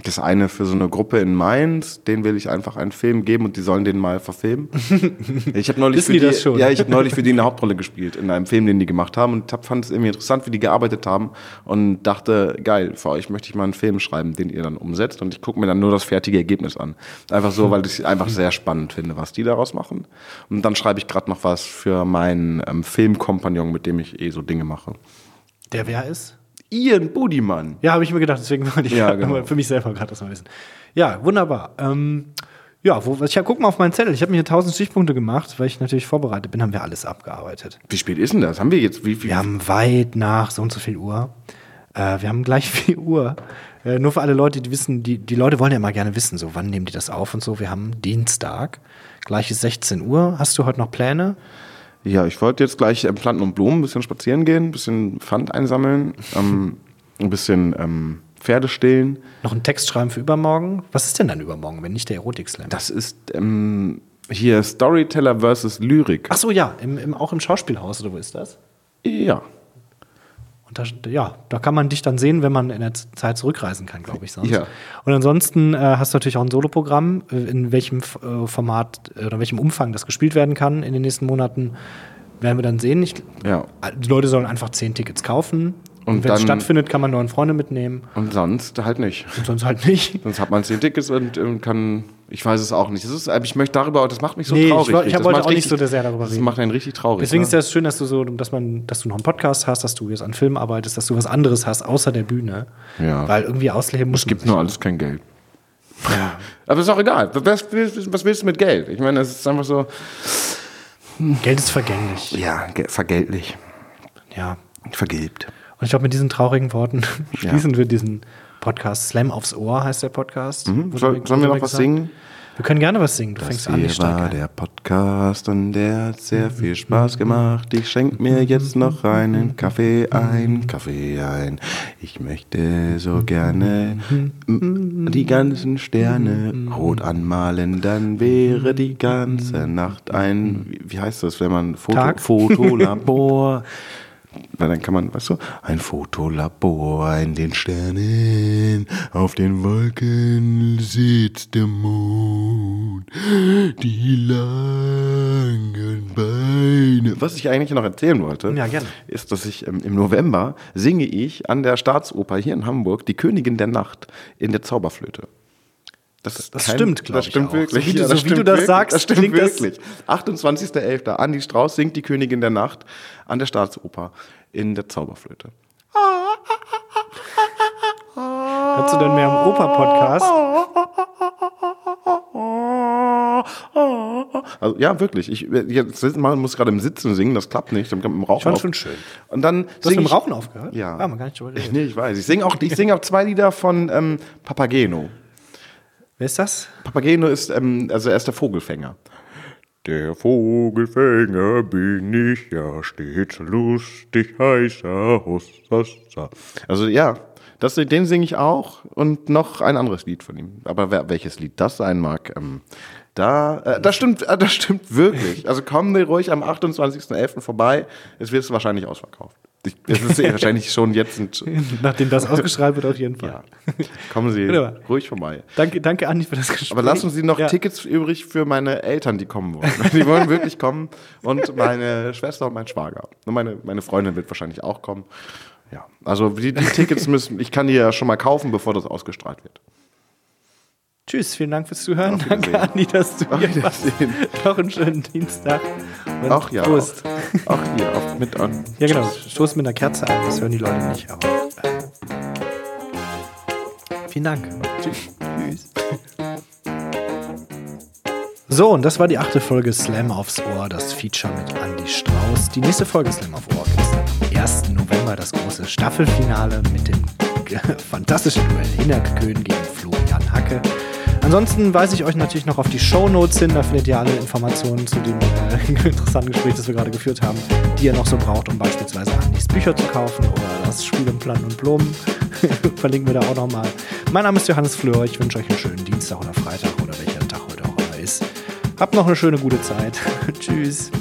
Das eine für so eine Gruppe in Mainz, den will ich einfach einen Film geben und die sollen den mal verfilmen. Ich habe neulich für die die, ja, ich habe neulich für die eine Hauptrolle gespielt in einem Film, den die gemacht haben und hab, fand es irgendwie interessant, wie die gearbeitet haben und dachte, geil, für euch möchte ich mal einen Film schreiben, den ihr dann umsetzt und ich gucke mir dann nur das fertige Ergebnis an. Einfach so, weil ich es einfach sehr spannend finde, was die daraus machen. Und dann schreibe ich gerade noch was für meinen ähm, Filmkompagnon, mit dem ich eh so Dinge mache. Der wer ist? Ian Budimann. Ja, habe ich mir gedacht, deswegen wollte ich Ja, genau. für mich selber gerade das mal wissen. Ja, wunderbar. Ähm, ja, wo, ich guck mal auf meinen Zettel. Ich habe mir hier tausend Stichpunkte gemacht, weil ich natürlich vorbereitet bin, haben wir alles abgearbeitet. Wie spät ist denn das? Haben wir jetzt, wie viel? Wir haben weit nach so und so viel Uhr. Äh, wir haben gleich 4 Uhr. Äh, nur für alle Leute, die wissen, die, die Leute wollen ja immer gerne wissen, so wann nehmen die das auf und so. Wir haben Dienstag, gleich ist 16 Uhr. Hast du heute noch Pläne? Ja, ich wollte jetzt gleich ähm, Planten und Blumen, ein bisschen spazieren gehen, ein bisschen Pfand einsammeln, ähm, ein bisschen ähm, Pferde stillen. Noch einen Text schreiben für übermorgen? Was ist denn dann übermorgen, wenn nicht der Erotik-Slam? Das ist ähm, hier Storyteller versus Lyrik. Ach so, ja, im, im, auch im Schauspielhaus, oder wo ist das? Ja. Und da, ja, da kann man dich dann sehen, wenn man in der Zeit zurückreisen kann, glaube ich. Sonst. Ja. Und ansonsten äh, hast du natürlich auch ein Soloprogramm, äh, in welchem äh, Format äh, oder in welchem Umfang das gespielt werden kann in den nächsten Monaten, werden wir dann sehen. Ich, Ja. Die Leute sollen einfach zehn Tickets kaufen. Und, Und wenn es stattfindet, kann man neun Freunde mitnehmen. Und sonst halt nicht. Und sonst halt nicht. Sonst hat man zehn Tickets und ähm, kann, ich weiß es auch nicht. Das ist, ich möchte darüber, das macht mich so Nee, ich traurig. ich Das wollte auch nicht richtig- so sehr darüber Das reden. macht einen richtig traurig. Deswegen ne? ist das schön, dass du so, dass man, dass du noch einen Podcast hast, dass du jetzt an Filmen arbeitest, dass du was anderes hast außer der Bühne. Ja. Weil irgendwie ausleben muss Es gibt nur alles kein Geld. Ja. Aber ist auch egal. Was willst, was willst du mit Geld? Ich meine, es ist einfach so, Geld ist vergänglich. ja, ge- vergeltlich. Ja. Vergilbt. Und ich glaube, mit diesen traurigen Worten schließen wir diesen Podcast. Slam aufs Ohr heißt der Podcast. Mhm. Soll, sollen wir noch was gesagt. singen? Wir können gerne was singen. Du fängst an, ich Hier war der Podcast und der hat sehr viel Spaß gemacht. Ich schenk mir jetzt noch einen Kaffee ein, Kaffee ein. Ich möchte so gerne die ganzen Sterne rot anmalen, dann wäre die ganze Nacht ein, wie- wie heißt das, wenn man Foto, Tag? Fotolabor. Weil dann kann man, weißt du, ein Fotolabor in den Sternen, auf den Wolken sitzt der Mond, die langen Beine. Was ich eigentlich noch erzählen wollte, Ja, gerne. ist, dass ich ähm, im November singe ich an der Staatsoper hier in Hamburg die Königin der Nacht in der Zauberflöte. Das, ist Das stimmt, glaub Das stimmt ich auch. wirklich. So wie du- Ja, so wie stimmt du das wirklich. sagst, das stimmt klingt das- wirklich. 28.11. Andi Strauß singt die Königin der Nacht an der Staatsoper in der Zauberflöte. Hörst du denn mehr im Oper-Podcast? Also ja, wirklich. Ich jetzt man muss gerade im Sitzen singen, das klappt nicht. Dann kommt dem Rauchen Ich fand's auf. schon schön. Und dann Du hast sing mit dem ich- Rauchen aufgehört? Ja. War mal gar nicht Ich, nee, ich weiß. Ich singe auch, ich singe auch zwei Lieder von ähm, Papageno. Wer ist das? Papageno ist, ähm, also er ist der Vogelfänger. Der Vogelfänger bin ich ja stets lustig, heißer Hossa. Also ja, Das, den singe ich auch und noch ein anderes Lied von ihm. Aber wer, welches Lied das sein mag, ähm, da, äh, das stimmt, äh, das stimmt wirklich. Also kommen Sie ruhig am 28.11. vorbei. Es wird wahrscheinlich ausverkauft. Ich, es ist eh wahrscheinlich schon jetzt Nachdem das ausgestrahlt wird, auf jeden Fall. ja. Kommen Sie Wunderbar. ruhig vorbei. Danke, danke, Andi, für das Gespräch. Aber lassen Sie noch Ja. Tickets übrig für meine Eltern, die kommen wollen. Die wollen wirklich kommen. Und meine Schwester und mein Schwager. Und meine, meine Freundin wird wahrscheinlich auch kommen. Ja, also die, die Tickets müssen, ich kann die ja schon mal kaufen, bevor das ausgestrahlt wird. Tschüss, vielen Dank fürs Zuhören. Danke. Andi, dass du Auf hier warst. Noch einen schönen Dienstag. Und Auch ja. Prost. Auch, auch hier, auf, mit an. Ja, genau. Stoß mit einer Kerze ein, das hören die Leute nicht. Aber, äh, vielen Dank. Tschüss. So, und das war die achte Folge Slam aufs Ohr, das Feature mit Andy Strauß. Die nächste Folge Slam auf Ohr dann am 1. November, das große Staffelfinale mit dem fantastischen Duell Hinak Köhn gegen Florian Hacke. Ansonsten weise ich euch natürlich noch auf die Shownotes hin, da findet ihr alle Informationen zu dem äh, interessanten Gespräch, das wir gerade geführt haben, die ihr noch so braucht, um beispielsweise Andys Bücher zu kaufen oder das Spiel im Plan und Blumen. Verlinken wir da auch nochmal. Mein Name ist Johannes Fleur, ich wünsche euch einen schönen Dienstag oder Freitag oder welcher Tag heute auch immer ist. Habt noch eine schöne, gute Zeit. Tschüss.